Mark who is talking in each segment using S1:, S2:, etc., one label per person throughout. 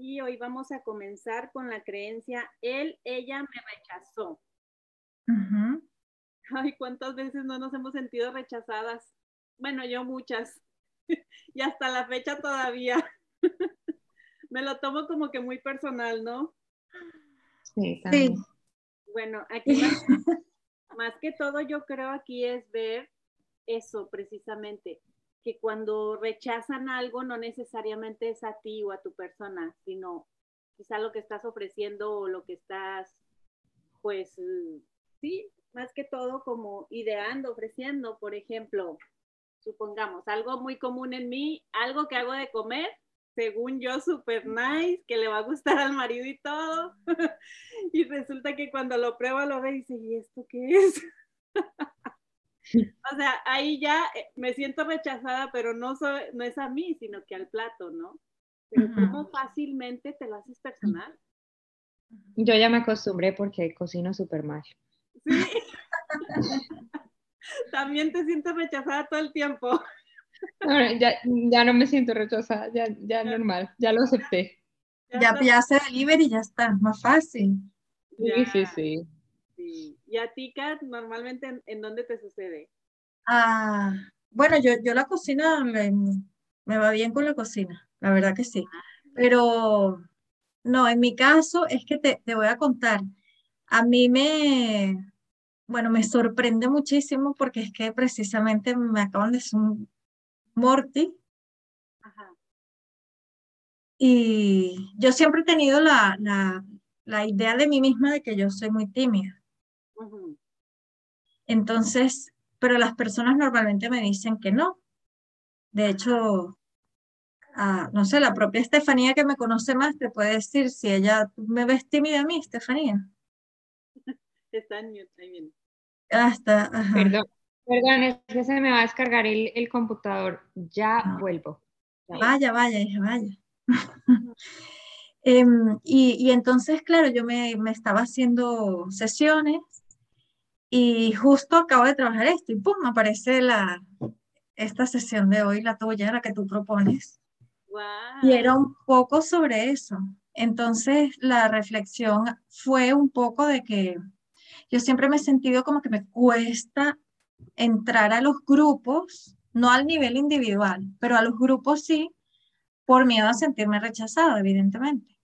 S1: Y hoy vamos a comenzar con la creencia, él, ella me rechazó. Ay, ¿cuántas veces no nos hemos sentido rechazadas? Bueno, yo muchas. y hasta la fecha todavía. me lo tomo como que muy personal, ¿no?
S2: Sí, también.
S1: Bueno, aquí más, más que todo yo creo aquí es ver eso precisamente, que cuando rechazan algo no necesariamente es a ti o a tu persona, sino quizá lo que estás ofreciendo o lo que estás, pues, sí, más que todo como ideando, ofreciendo, por ejemplo, supongamos, algo muy común en mí, algo que hago de comer, según yo, super nice, que le va a gustar al marido y todo. y resulta que cuando lo prueba lo ve y dice, ¿y esto qué es? o sea, ahí ya eh, me siento rechazada, pero no, no es a mí, sino que al plato, ¿no? Pero ¿cómo fácilmente te lo haces personal?
S2: Yo ya me acostumbré porque cocino súper mal. Sí.
S1: También te sientes rechazada todo el tiempo
S2: ya, no me siento rechazada, ya, ya normal, ya lo acepté.
S3: Ya, ya hace delivery y ya está, más fácil.
S2: Sí, sí, sí,
S1: ¿Y a ti, Kat, normalmente en, dónde te sucede?
S3: Ah, bueno, yo, yo la cocina me, me, va bien con la cocina, la verdad que sí. Pero no, en mi caso es que te, te voy a contar. A mí me, bueno, me sorprende muchísimo porque es que precisamente me acaban de hacer un, Morty. Y yo siempre he tenido la, la, idea de mí misma de que yo soy muy tímida. Entonces, pero las personas normalmente me dicen que no. De hecho, no sé, la propia Estefanía que me conoce más te puede decir si ella me ves tímida a mí, Estefanía.
S1: Está en mute,
S3: Hasta,
S2: Perdón, Perdón, es que se me va a descargar el, el computador. Ya ah. vuelvo.
S3: Vaya, vaya, vaya. Em, y, y, entonces, claro, yo me, me, estaba haciendo sesiones y justo acabo de trabajar esto y pum, aparece la, esta sesión de hoy, la tuya, la que tú propones. Y era un poco sobre eso. Entonces, la reflexión fue un poco de que yo siempre me he sentido como que me cuesta entrar a los grupos, no al nivel individual, pero a los grupos sí, por miedo a sentirme rechazada, evidentemente.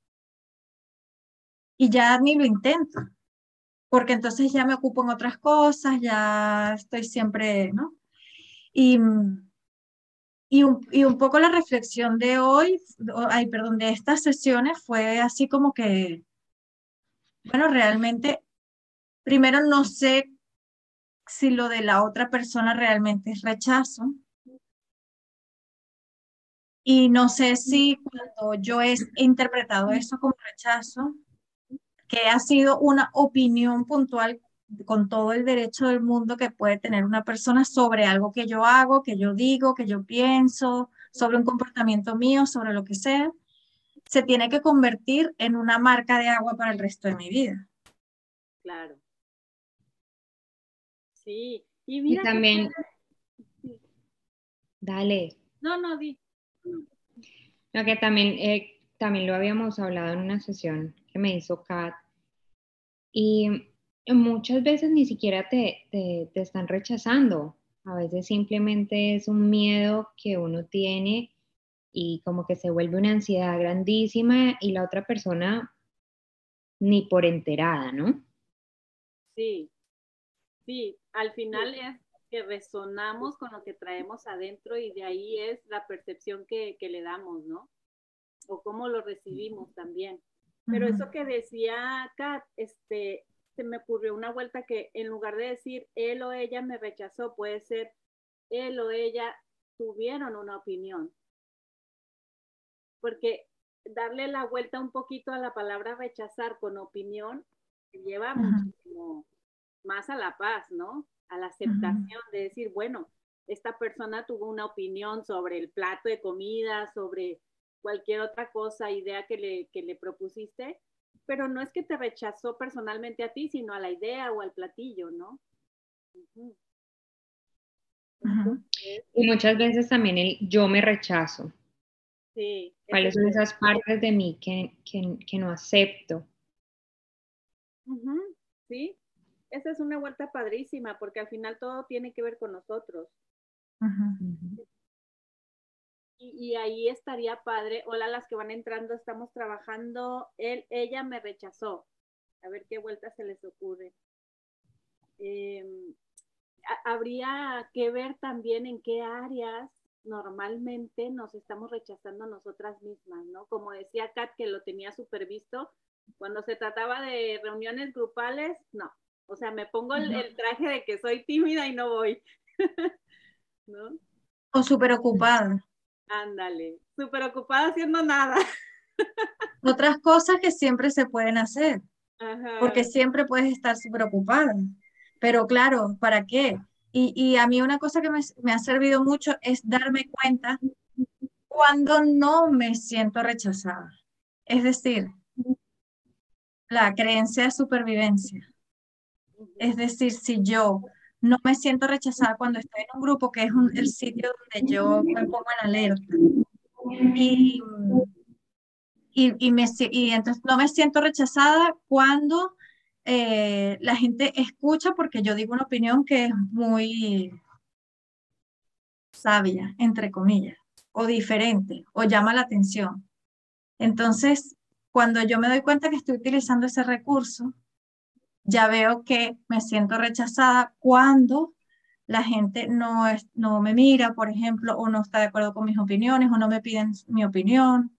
S3: Y ya ni lo intento, porque entonces ya me ocupo en otras cosas, ya estoy siempre, ¿no? Y, y, un, y un poco la reflexión de hoy, ay, perdón, de estas sesiones fue así como que, bueno, realmente, primero no sé si lo de la otra persona realmente es rechazo. Y no sé si cuando yo he interpretado eso como rechazo, que ha sido una opinión puntual con todo el derecho del mundo que puede tener una persona sobre algo que yo hago, que yo digo, que yo pienso, sobre un comportamiento mío, sobre lo que sea, se tiene que convertir en una marca de agua para el resto de mi vida.
S1: Claro. Sí, y mira.
S2: también. Dale.
S1: No, no, di.
S2: Lo que también, eh, también lo habíamos hablado en una sesión que me hizo Kat. Y muchas veces ni siquiera te, te, te están rechazando. A veces simplemente es un miedo que uno tiene y como que se vuelve una ansiedad grandísima y la otra persona ni por enterada, ¿no?
S1: Sí, Sí, al final es que resonamos con lo que traemos adentro y de ahí es la percepción que, le damos, ¿no? O cómo lo recibimos también. Pero eso que decía Kat, este, se me ocurrió una vuelta que en lugar de decir él o ella me rechazó, puede ser él o ella tuvieron una opinión. Porque darle la vuelta un poquito a la palabra rechazar con opinión lleva muchísimo, más a la paz, ¿no? A la aceptación de decir, bueno, esta persona tuvo una opinión sobre el plato de comida, sobre cualquier otra cosa, idea que le, que le propusiste, pero no es que te rechazó personalmente a ti, sino a la idea o al platillo, ¿no?
S2: y muchas veces también el yo me rechazo.
S1: Sí.
S2: ¿Cuáles son esas partes de mí que, que, no acepto?
S1: Sí, esa es una vuelta padrísima porque al final todo tiene que ver con nosotros. Y, ahí estaría padre. Hola, las que van entrando, estamos trabajando. Él, ella me rechazó. A ver qué vuelta se les ocurre. Em, habría que ver también en qué áreas normalmente nos estamos rechazando nosotras mismas, ¿no? Como decía Kat, que lo tenía súper visto, cuando se trataba de reuniones grupales, no. O sea, me pongo el, traje de que soy tímida y no voy. ¿No?
S3: O súper ocupada.
S1: Ándale, súper ocupada haciendo nada.
S3: Otras cosas que siempre se pueden hacer. Porque siempre puedes estar súper ocupada. Pero claro, ¿para qué? Y, a mí una cosa que me, ha servido mucho es darme cuenta cuando no me siento rechazada. Es decir, la creencia de supervivencia. Es decir, si yo no me siento rechazada cuando estoy en un grupo, que es el sitio donde yo me pongo en alerta. Y, y, me, y entonces no me siento rechazada cuando eh, la gente escucha porque yo digo una opinión que es muy sabia, entre comillas, o diferente, o llama la atención. Entonces, cuando yo me doy cuenta que estoy utilizando ese recurso, ya veo que me siento rechazada cuando la gente no, es, no me mira, por ejemplo, o no está de acuerdo con mis opiniones, o no me piden mi opinión.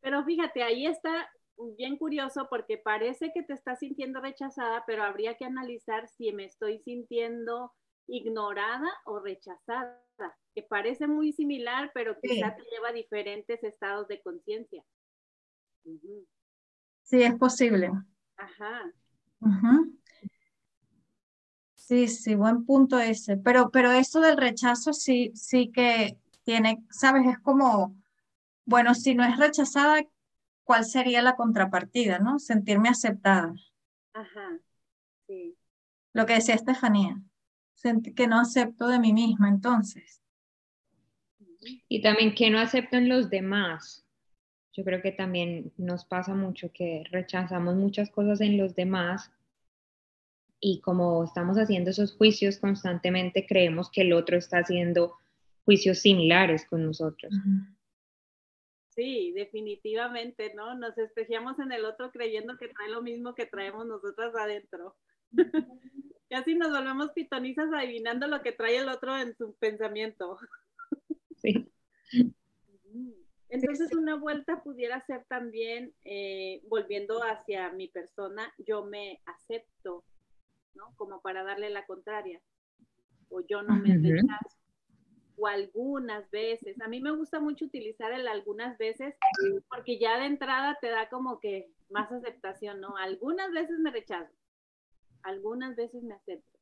S1: Pero fíjate, ahí está bien curioso porque parece que te estás sintiendo rechazada, pero habría que analizar si me estoy sintiendo ignorada o rechazada, que parece muy similar, pero quizá te lleva a diferentes estados de conciencia.
S3: Sí, es posible.
S1: Ajá.
S3: Sí, sí, buen punto ese. Pero, pero eso del rechazo sí, sí que tiene, sabes, es como, bueno, si no es rechazada, cuál sería la contrapartida, ¿no? Sentirme aceptada.
S1: Ajá, sí.
S3: Lo que decía Estefanía, que no acepto de mí misma entonces.
S2: Y también que no acepto en los demás. Yo creo que también nos pasa mucho que rechazamos muchas cosas en los demás y como estamos haciendo esos juicios constantemente, creemos que el otro está haciendo juicios similares con nosotros.
S1: Sí, definitivamente, ¿no? Nos espejamos en el otro creyendo que trae lo mismo que traemos nosotras adentro. Casi nos volvemos pitonizas adivinando lo que trae el otro en su pensamiento.
S2: Sí.
S1: Entonces una vuelta pudiera ser también, eh, volviendo hacia mi persona, yo me acepto, ¿no? Como para darle la contraria. O yo no me rechazo o algunas veces. A mí me gusta mucho utilizar el algunas veces porque ya de entrada te da como que más aceptación, ¿no? Algunas veces me rechazo, algunas veces me acepto.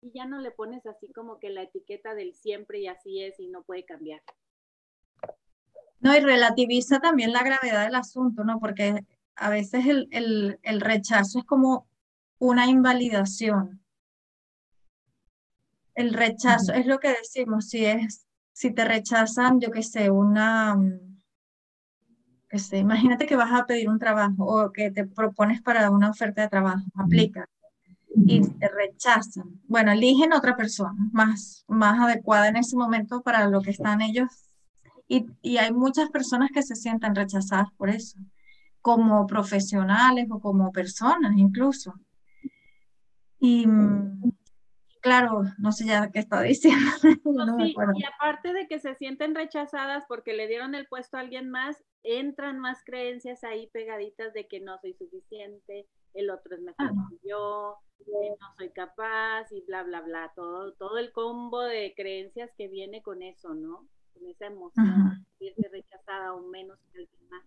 S1: Y ya no le pones así como que la etiqueta del siempre y así es y no puede cambiar.
S3: No, y relativiza también la gravedad del asunto, ¿no? Porque a veces el, el, el rechazo es como una invalidación el rechazo es lo que decimos, si es, si te rechazan, yo qué sé, una, mm, qué sé, imagínate que vas a pedir un trabajo o que te propones para una oferta de trabajo, aplica y te rechazan. Bueno, eligen otra persona más, más adecuada en ese momento para lo que están ellos. Y, y hay muchas personas que se sienten rechazadas por eso, como profesionales o como personas incluso. Y, mm, claro, no sé ya qué está diciendo.
S1: y aparte de que se sienten rechazadas porque le dieron el puesto a alguien más, entran más creencias ahí pegaditas de que no soy suficiente, el otro es mejor que yo, no soy capaz y bla, bla, bla. Todo, todo el combo de creencias que viene con eso, ¿no? Con esa emoción sentirse rechazada o menos que alguien más.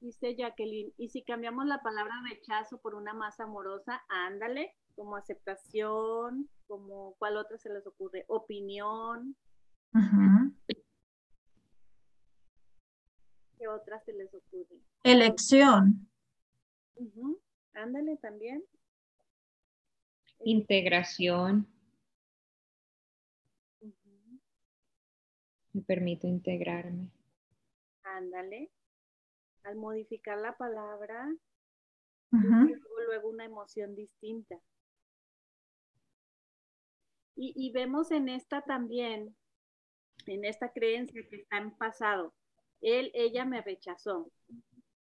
S1: Dice Jacqueline, y si cambiamos la palabra rechazo por una más amorosa, ándale, como aceptación, como cuál otra se les ocurre, opinión. ¿Qué otras se les ocurre?
S3: Elección.
S1: Ándale también.
S2: Integración. Me permito integrarme.
S1: Ándale. Al modificar la palabra, luego, luego una emoción distinta. Y, y, vemos en esta también, en esta creencia que está en pasado, él, ella me rechazó.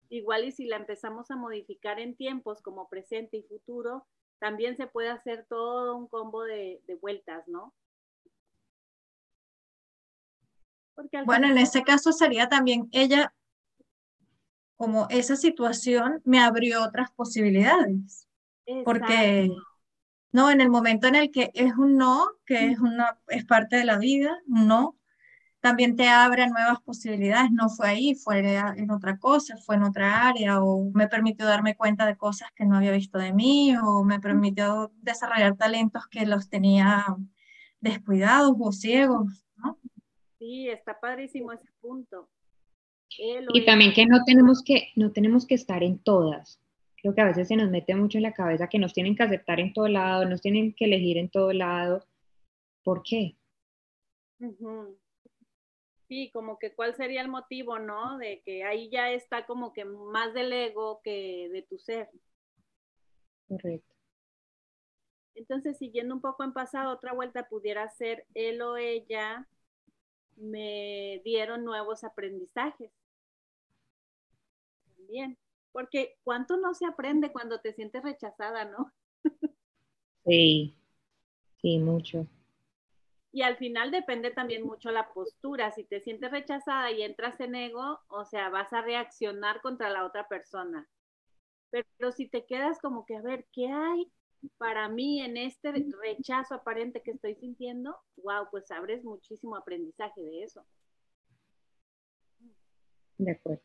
S1: Igual y si la empezamos a modificar en tiempos como presente y futuro, también se puede hacer todo un combo de, de vueltas, ¿no?
S3: Bueno, en ese caso sería también ella, como esa situación me abrió otras posibilidades. Porque, no, en el momento en el que es un no, que es, una, es parte de la vida, un no, también te abre nuevas posibilidades. No fue ahí, fue en otra cosa, fue en otra área, o me permitió darme cuenta de cosas que no había visto de mí, o me permitió desarrollar talentos que los tenía descuidados o ciegos.
S1: Sí, está padrísimo ese punto.
S2: y también que no tenemos que, no tenemos que estar en todas. Creo que a veces se nos mete mucho en la cabeza que nos tienen que aceptar en todo lado, nos tienen que elegir en todo lado. ¿Por qué?
S1: Sí, como que cuál sería el motivo, ¿no? De que ahí ya está como que más del ego que de tu ser.
S2: Correcto.
S1: Entonces, siguiendo un poco en pasado, otra vuelta pudiera ser él o ella me dieron nuevos aprendizajes. También, porque cuánto no se aprende cuando te sientes rechazada, ¿no?
S2: Sí, sí, mucho.
S1: Y al final depende también mucho la postura. Si te sientes rechazada y entras en ego, o sea, vas a reaccionar contra la otra persona. Pero si te quedas como que, a ver, ¿qué hay? Para mí en este rechazo aparente que estoy sintiendo, wow, pues abres muchísimo aprendizaje de eso.
S2: De acuerdo.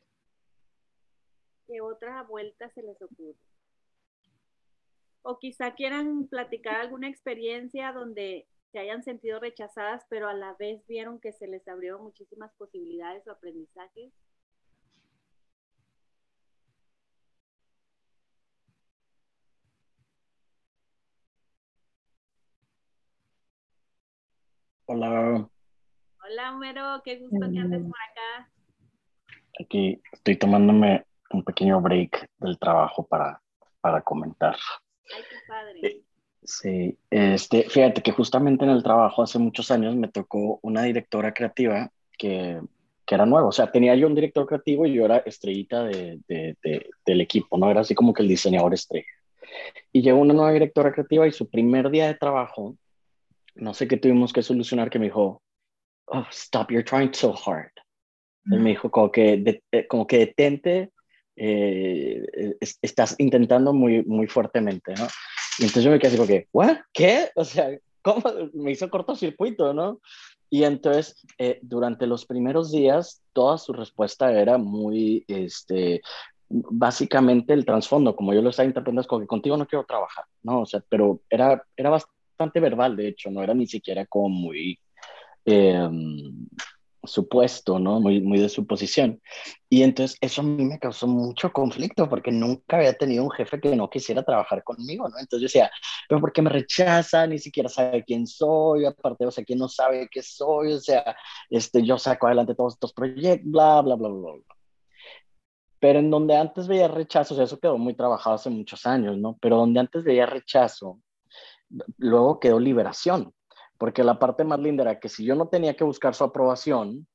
S1: ¿Qué otra vuelta se les ocurre? O quizá quieran platicar alguna experiencia donde se hayan sentido rechazadas, pero a la vez vieron que se les abrieron muchísimas posibilidades o aprendizajes.
S4: Hola.
S1: Hola, Homero, qué gusto que andes por acá.
S4: Aquí estoy tomándome un pequeño break del trabajo para, para comentar.
S1: Ay, qué padre.
S4: Eh, sí, este, fíjate que justamente en el trabajo hace muchos años me tocó una directora creativa que, que era nueva. O sea, tenía yo un director creativo y yo era estrellita de, de, del equipo, ¿no? Era así como que el diseñador estrella. Y llegó una nueva directora creativa y su primer día de trabajo no sé qué tuvimos que solucionar, que me dijo, oh, stop, you're trying so hard. Él me dijo como que, eh, como que detente, eh, estás intentando muy, muy fuertemente, ¿no? Y entonces yo me quedé así como que, ¿what? ¿Qué? O sea, ¿cómo? Me hizo cortocircuito, ¿no? Y entonces, eh, durante los primeros días, toda su respuesta era muy, este, básicamente el trasfondo, como yo lo estaba interpretando, es como que contigo no quiero trabajar, ¿no? O sea, pero era, era bastante bastante verbal, de hecho, no era ni siquiera como muy em, supuesto, ¿no? Muy, muy de suposición. Y entonces eso a mí me causó mucho conflicto porque nunca había tenido un jefe que no quisiera trabajar conmigo, ¿no? Entonces yo decía, pero ¿por qué me rechaza? Ni siquiera sabe quién soy, aparte, o sea, quién no sabe qué soy, o sea, este, yo saco adelante todos estos proyectos, bla, bla, bla, bla, bla. Pero en donde antes veía rechazo, o sea, eso quedó muy trabajado hace muchos años, ¿no? Pero donde antes veía rechazo, luego quedó liberación, porque la parte más linda era que si yo no tenía que buscar su aprobación,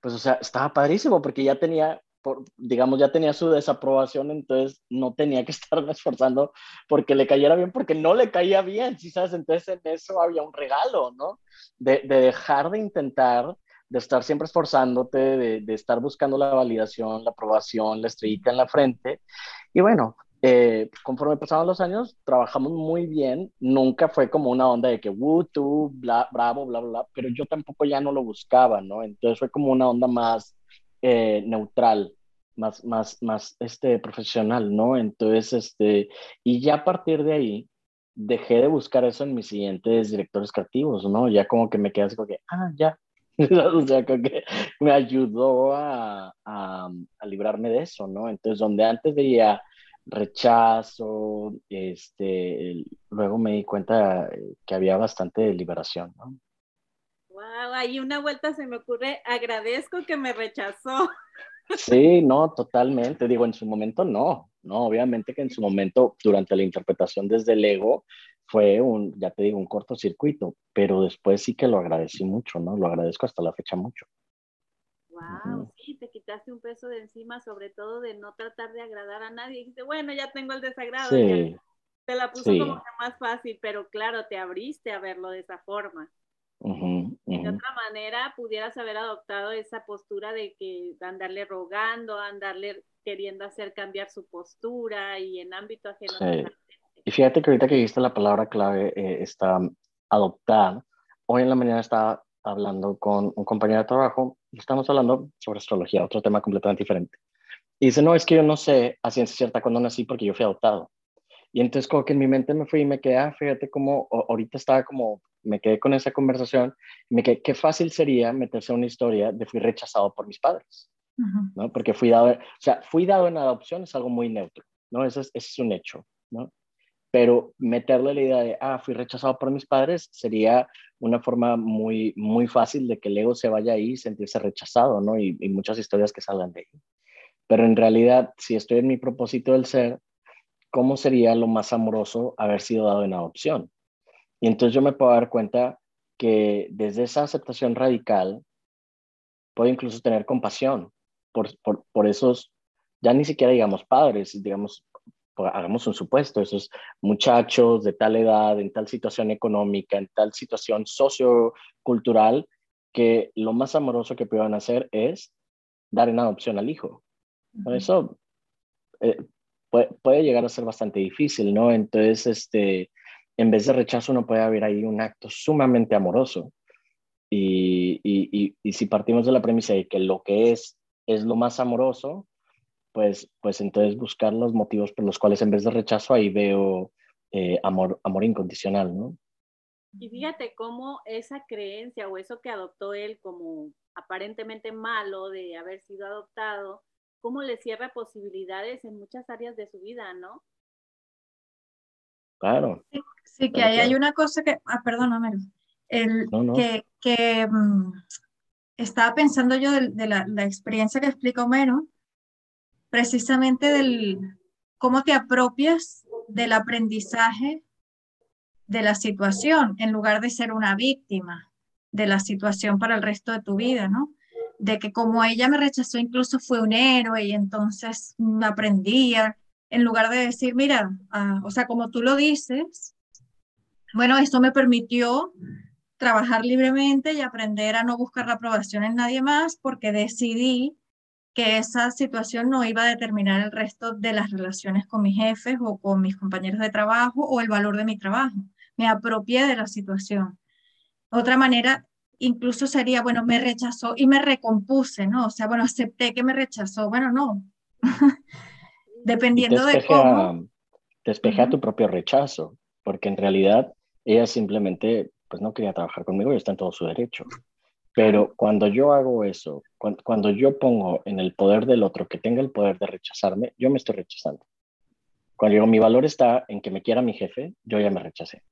S4: pues o sea, estaba padrísimo porque ya tenía, por, digamos, ya tenía su desaprobación, entonces no tenía que estarme esforzando porque le cayera bien, porque no le caía bien, ¿sí sabes? Entonces en eso había un regalo, ¿no? De, de dejar de intentar de estar siempre esforzándote, de, de, estar buscando la validación, la aprobación, la estrellita en la frente. Y bueno, eh, conforme pasaban los años, trabajamos muy bien. Nunca fue como una onda de que, woo, tú, bla, bravo, bla, bla, pero yo tampoco ya no lo buscaba, ¿no? Entonces fue como una onda más eh, neutral, más, más, más, este, profesional, ¿no? Entonces, este, y ya a partir de ahí, dejé de buscar eso en mis siguientes directores creativos, ¿no? Ya como que me quedé así como que, ah, ya. o sea, que me ayudó a, a, a librarme de eso, ¿no? Entonces, donde antes veía rechazo, este, luego me di cuenta que había bastante liberación, ¿no?
S1: Wow, ahí una vuelta se me ocurre, agradezco que me rechazó.
S4: Sí, no, totalmente. Digo, en su momento no, no, obviamente que en su momento, durante la interpretación desde el ego, fue un, ya te digo, un cortocircuito, pero después sí que lo agradecí mucho, ¿no? Lo agradezco hasta la fecha mucho.
S1: Wow, sí, te quitaste un peso de encima, sobre todo de no tratar de agradar a nadie. Y dijiste, bueno, ya tengo el desagrado. Sí, te la puso como que más fácil, pero claro, te abriste a verlo de esa forma. De otra manera, pudieras haber adoptado esa postura de que andarle rogando, andarle queriendo hacer cambiar su postura y en ámbito ajeno.
S4: Y fíjate que ahorita que dijiste la palabra clave, eh, está adoptar. Hoy en la mañana estaba hablando con un compañero de trabajo estamos hablando sobre astrología, otro tema completamente diferente. Y dice, no, es que yo no sé a ciencia cierta cuándo nací porque yo fui adoptado. Y entonces como que en mi mente me fui y me quedé, ah, fíjate cómo ahorita estaba como, me quedé con esa conversación y me quedé, qué fácil sería meterse a una historia de fui rechazado por mis padres, ¿no? Porque fui dado, o sea, fui dado en adopción es algo muy neutro, ¿no? Eso es, es un hecho, ¿no? Pero meterle la idea de, ah, fui rechazado por mis padres sería una forma muy, muy fácil de que el ego se vaya ahí y sentirse rechazado, ¿no? Y, y muchas historias que salgan de ahí. Pero en realidad, si estoy en mi propósito del ser, ¿cómo sería lo más amoroso haber sido dado en adopción? Y entonces yo me puedo dar cuenta que desde esa aceptación radical puedo incluso tener compasión por, por, esos, ya ni siquiera digamos padres, digamos, hagamos un supuesto, esos muchachos de tal edad, en tal situación económica, en tal situación sociocultural, que lo más amoroso que puedan hacer es dar en adopción al hijo. Por eso eh, puede, llegar a ser bastante difícil, ¿no? Entonces, este, en vez de rechazo, uno puede haber ahí un acto sumamente amoroso. Y, y, y, si partimos de la premisa de que lo que es es lo más amoroso, pues, pues entonces buscar los motivos por los cuales en vez de rechazo ahí veo eh, amor, amor incondicional, ¿no?
S1: Y fíjate cómo esa creencia o eso que adoptó él como aparentemente malo de haber sido adoptado, cómo le cierra posibilidades en muchas áreas de su vida, ¿no?
S4: Claro.
S3: Sí, que ahí hay una cosa que, ah, perdóname, el, que, que mm, estaba pensando yo de, la, la, experiencia que explica Homero, precisamente del cómo te apropias del aprendizaje de la situación en lugar de ser una víctima de la situación para el resto de tu vida, ¿no? de que como ella me rechazó, incluso fue un héroe y entonces aprendía, en lugar de decir, mira, ah, o sea, como tú lo dices, bueno, esto me permitió trabajar libremente y aprender a no buscar la aprobación en nadie más porque decidí que esa situación no iba a determinar el resto de las relaciones con mis jefes o con mis compañeros de trabajo o el valor de mi trabajo. Me apropié de la situación. Otra manera incluso sería, bueno, me rechazó y me recompuse, ¿no? O sea, bueno, acepté que me rechazó, bueno, no. Dependiendo de cómo.
S4: Despeja tu propio rechazo, porque en realidad ella simplemente, pues no quería trabajar conmigo y está en todo su derecho. Pero cuando yo hago eso, cuando, cuando yo pongo en el poder del otro que tenga el poder de rechazarme, yo me estoy rechazando. Cuando digo mi valor está en que me quiera mi jefe, yo ya me rechacé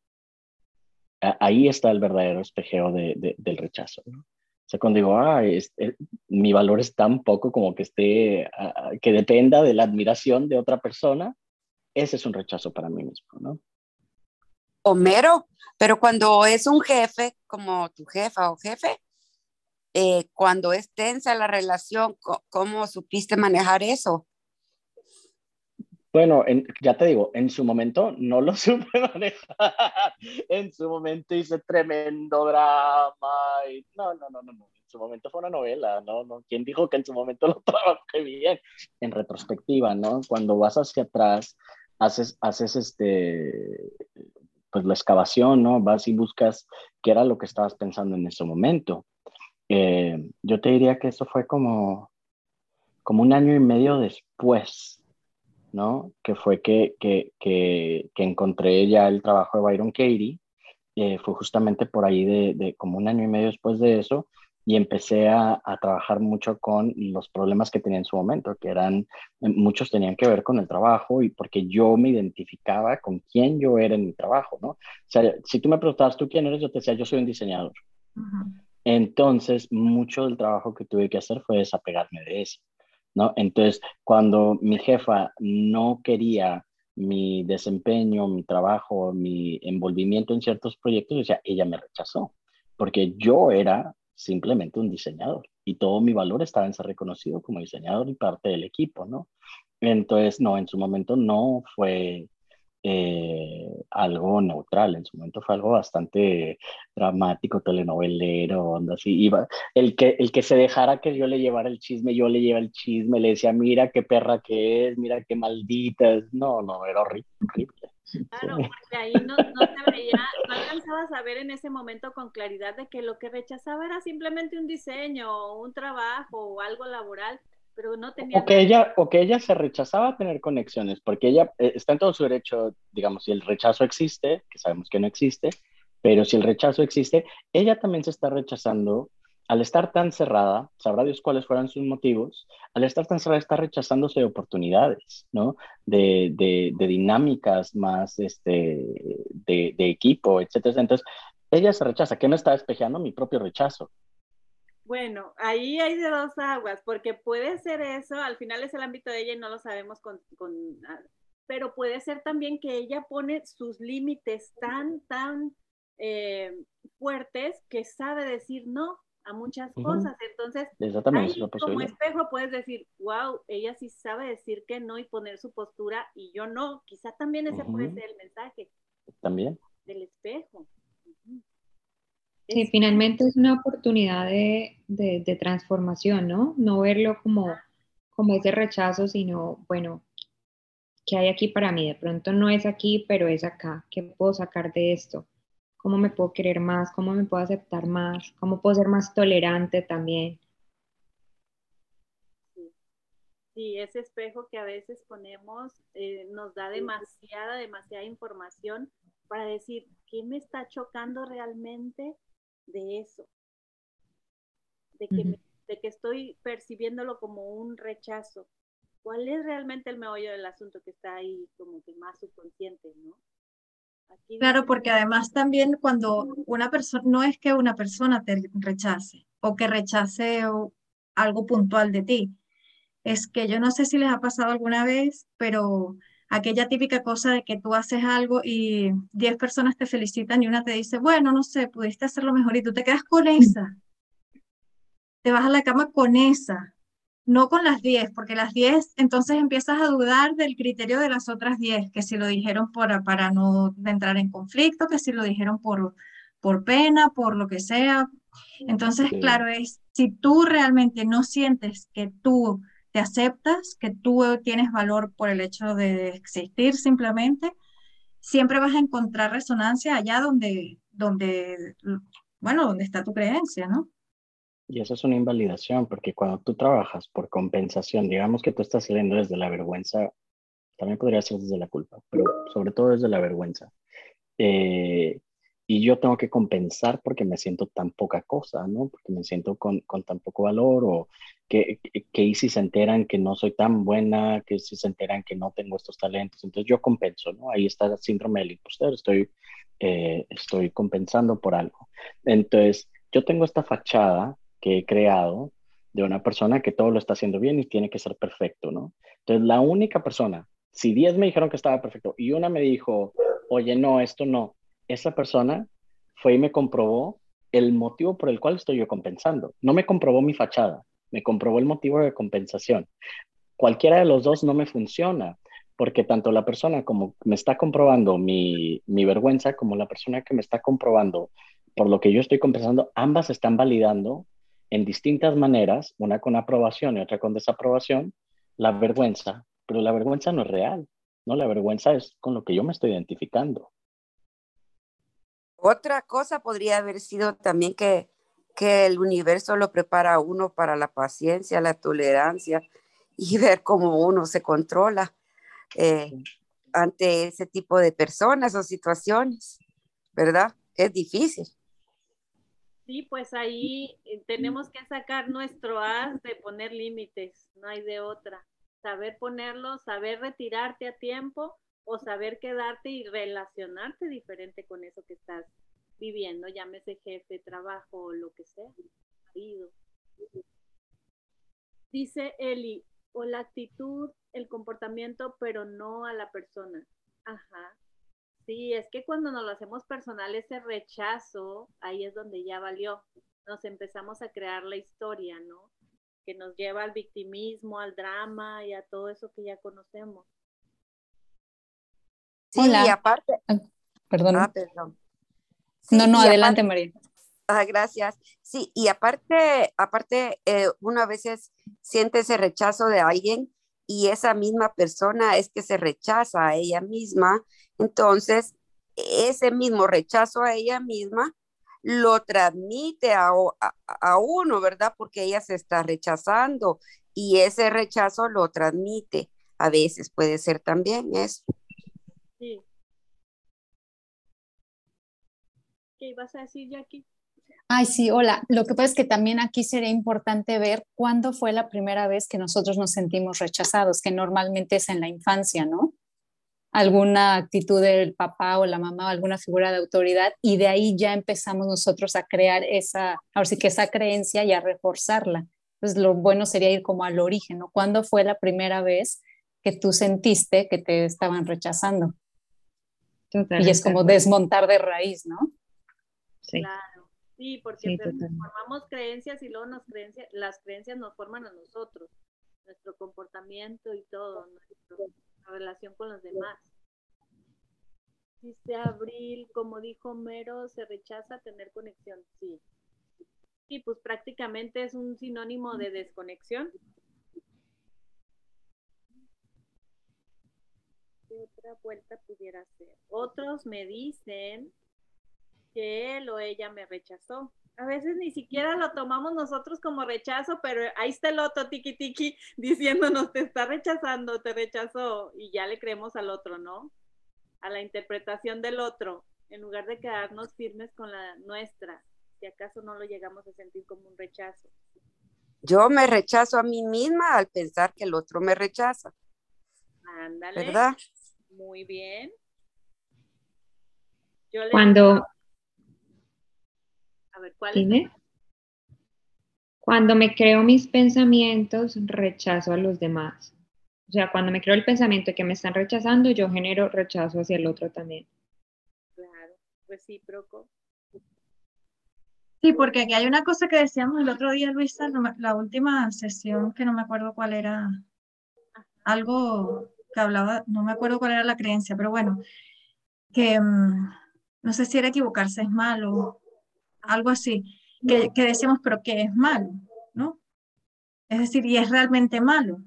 S4: ahí está el verdadero espejeo de, del rechazo. ¿no? O sea, cuando digo, ah, mi valor es tan poco como que esté, que dependa de la admiración de otra persona, ese es un rechazo para mí mismo, ¿no?
S5: Homero, pero cuando es un jefe, como tu jefa o jefe, eh, cuando es tensa la relación, ¿cómo supiste manejar eso?
S4: Bueno, ya te digo, en su momento no lo supe manejar. en su momento hice tremendo drama. Y no, no, no, no, no. En su momento fue una novela, ¿no? no ¿Quién dijo que en su momento lo trabajé bien? En retrospectiva, ¿no? Cuando vas hacia atrás, haces, haces este, pues la excavación, ¿no? Vas y buscas qué era lo que estabas pensando en ese momento. Eh, yo te diría que eso fue como, como un año y medio después ¿no? Que fue que, que, que, que encontré ya el trabajo de Byron Katie, eh, fue justamente por ahí de, de, como un año y medio después de eso, y empecé a, a, trabajar mucho con los problemas que tenía en su momento, que eran, muchos tenían que ver con el trabajo y porque yo me identificaba con quién yo era en mi trabajo, ¿no? O sea, si tú me preguntabas, ¿tú quién eres? Yo te decía, yo soy un diseñador. Entonces, mucho del trabajo que tuve que hacer fue desapegarme de eso, ¿no? Entonces, cuando mi jefa no quería mi desempeño, mi trabajo, mi envolvimiento en ciertos proyectos, o sea, ella me rechazó, porque yo era simplemente un diseñador y todo mi valor estaba en ser reconocido como diseñador y parte del equipo, ¿no? Entonces, no, en su momento no fue eh, algo neutral, en su momento fue algo bastante dramático, telenovelero, onda así. Iba, el, que, el que se dejara que yo le llevara el chisme, yo le llevaba el chisme, le decía, mira qué perra que es, mira qué maldita es. No, no, era horrible. horrible.
S1: Claro, porque ahí no, no te veía, no alcanzabas a ver en ese momento con claridad de que lo que rechazaba era simplemente un diseño, un trabajo o algo laboral, pero no tenía...
S4: O que, ella, o que ella se rechazaba a tener conexiones, porque ella eh, está en todo su derecho, digamos, si el rechazo existe, que sabemos que no existe, pero si el rechazo existe, ella también se está rechazando. Al estar tan cerrada, sabrá Dios cuáles fueran sus motivos, al estar tan cerrada está rechazándose de oportunidades, ¿no? De, de, de dinámicas más este, de, de equipo, etcétera. Entonces, ella se rechaza. ¿Qué me está despejando? Mi propio rechazo.
S1: Bueno, ahí hay de dos aguas, porque puede ser eso, al final es el ámbito de ella y no lo sabemos con, ah, pero puede ser también que ella pone sus límites tan, tan eh, fuertes que sabe decir no a muchas cosas. Entonces, ahí, como espejo puedes decir, wow, ella sí sabe decir que no y poner su postura y yo no. Quizá también ese puede ser el mensaje.
S4: También.
S1: Del espejo.
S2: Sí, finalmente es una oportunidad de, de, transformación, ¿no? No verlo como, como ese rechazo, sino, bueno, ¿qué hay aquí para mí? De pronto no es aquí, pero es acá. ¿Qué puedo sacar de esto? ¿Cómo me puedo querer más? ¿Cómo me puedo aceptar más? ¿Cómo puedo ser más tolerante también?
S1: Sí, ese espejo que a veces ponemos eh, nos da demasiada, demasiada información para decir, ¿qué me está chocando realmente? De eso, de que, de que estoy percibiéndolo como un rechazo. ¿Cuál es realmente el meollo del asunto que está ahí como que más subconsciente, no?
S3: claro, porque además también cuando una persona, no es que una persona te rechace o que rechace algo puntual de ti, es que yo no sé si les ha pasado alguna vez, pero aquella típica cosa de que tú haces algo y 10 personas te felicitan y una te dice, bueno, no sé, pudiste hacerlo mejor y tú te quedas con esa. Te vas a la cama con esa, no con las 10, porque las 10 entonces empiezas a dudar del criterio de las otras 10, que si lo dijeron por, para no entrar en conflicto, que si lo dijeron por, por pena, por lo que sea. Entonces, claro, es si tú realmente no sientes que tú te aceptas, que tú tienes valor por el hecho de existir simplemente, siempre vas a encontrar resonancia allá donde, donde, bueno, donde está tu creencia, ¿no?
S4: Y eso es una invalidación, porque cuando tú trabajas por compensación, digamos que tú estás saliendo desde la vergüenza, también podría ser desde la culpa, pero sobre todo desde la vergüenza. Eh, y yo tengo que compensar porque me siento tan poca cosa, ¿no? Porque me siento con, con tan poco valor o que, que, si se enteran que no soy tan buena, que si se enteran que no tengo estos talentos, entonces yo compenso, ¿no? Ahí está el síndrome del impostor, estoy, eh, estoy compensando por algo. Entonces, yo tengo esta fachada que he creado de una persona que todo lo está haciendo bien y tiene que ser perfecto, ¿no? Entonces, la única persona, si 10 me dijeron que estaba perfecto y una me dijo, oye, no, esto no, esa persona fue y me comprobó el motivo por el cual estoy yo compensando. No me comprobó mi fachada, me comprobó el motivo de compensación. Cualquiera de los dos no me funciona, porque tanto la persona como me está comprobando mi, mi vergüenza, como la persona que me está comprobando por lo que yo estoy compensando, ambas están validando en distintas maneras, una con aprobación y otra con desaprobación, la vergüenza, pero la vergüenza no es real, ¿no? La vergüenza es con lo que yo me estoy identificando.
S5: Otra cosa podría haber sido también que, que el universo lo prepara a uno para la paciencia, la tolerancia y ver cómo uno se controla eh, ante ese tipo de personas o situaciones, ¿verdad? Es difícil.
S1: Sí, pues ahí eh, tenemos que sacar nuestro as de poner límites, no hay de otra. Saber ponerlo, saber retirarte a tiempo o saber quedarte y relacionarte diferente con eso que estás viviendo, llámese jefe, trabajo, lo que sea, marido. Dice Eli, o la actitud, el comportamiento, pero no a la persona. Ajá. Sí, es que cuando nos lo hacemos personal, ese rechazo, ahí es donde ya valió. Nos empezamos a crear la historia, ¿no? Que nos lleva al victimismo, al drama y a todo eso que ya conocemos.
S5: Sí, y aparte.
S6: Ah, perdón.
S5: Ah, perdón.
S6: no, no, adelante, María.
S5: Ah, gracias. Sí, y aparte, aparte, eh, uno a veces siente ese rechazo de alguien y esa misma persona es que se rechaza a ella misma, entonces ese mismo rechazo a ella misma lo transmite a, a, uno, ¿verdad? Porque ella se está rechazando y ese rechazo lo transmite. A veces puede ser también eso. Sí.
S1: ¿Qué ibas a decir, Jackie?
S6: Ay, sí, hola. Lo que pasa es que también aquí sería importante ver cuándo fue la primera vez que nosotros nos sentimos rechazados, que normalmente es en la infancia, ¿no? Alguna actitud del papá o la mamá o alguna figura de autoridad y de ahí ya empezamos nosotros a crear esa, ahora sí que esa creencia y a reforzarla. Entonces, lo bueno sería ir como al origen, ¿no? ¿Cuándo fue la primera vez que tú sentiste que te estaban rechazando? Y es como desmontar de raíz, ¿no?
S1: Sí. Sí, porque formamos creencias y luego nos creencias, las creencias nos forman a nosotros, nuestro comportamiento y todo, nuestra relación con los demás. Dice Abril, como dijo Mero, se rechaza tener conexión. Sí. Sí, pues prácticamente es un sinónimo de desconexión. ¿Qué otra vuelta pudiera ser? Otros me dicen que él o ella me rechazó. A veces ni siquiera lo tomamos nosotros como rechazo, pero ahí está el otro tiki tiki diciéndonos te está rechazando, te rechazó y ya le creemos al otro, ¿no? A la interpretación del otro, en lugar de quedarnos firmes con la nuestra, si acaso no lo llegamos a sentir como un rechazo.
S5: Yo me rechazo a mí misma al pensar que el otro me rechaza.
S1: Ándale.
S5: ¿Verdad?
S1: Muy bien.
S2: Cuando,
S1: a ver, ¿cuál
S2: Cuando me creo mis pensamientos, rechazo a los demás. O sea, cuando me creo el pensamiento de que me están rechazando, yo genero rechazo hacia el otro también.
S1: Claro, recíproco.
S3: Sí, porque aquí hay una cosa que decíamos el otro día, Luisa, la última sesión, que no me acuerdo cuál era, algo que hablaba, no me acuerdo cuál era la creencia, pero bueno, que mm, no sé si era equivocarse es malo, algo así, que, que decimos, pero que es malo, ¿no? Es decir, y es realmente malo,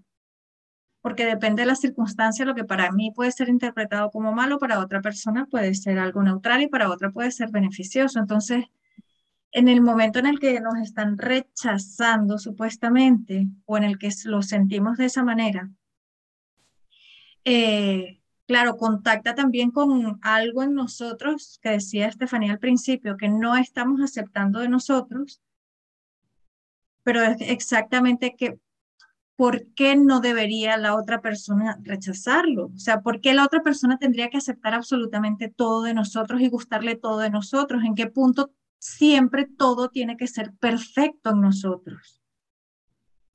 S3: porque depende de la circunstancia, lo que para mí puede ser interpretado como malo, para otra persona puede ser algo neutral y para otra puede ser beneficioso. Entonces, en el momento en el que nos están rechazando supuestamente o en el que lo sentimos de esa manera, eh, claro, contacta también con algo en nosotros que decía Estefanía al principio, que no estamos aceptando de nosotros, pero es exactamente que, ¿por qué no debería la otra persona rechazarlo? O sea, ¿por qué la otra persona tendría que aceptar absolutamente todo de nosotros y gustarle todo de nosotros? ¿En qué punto siempre todo tiene que ser perfecto en nosotros?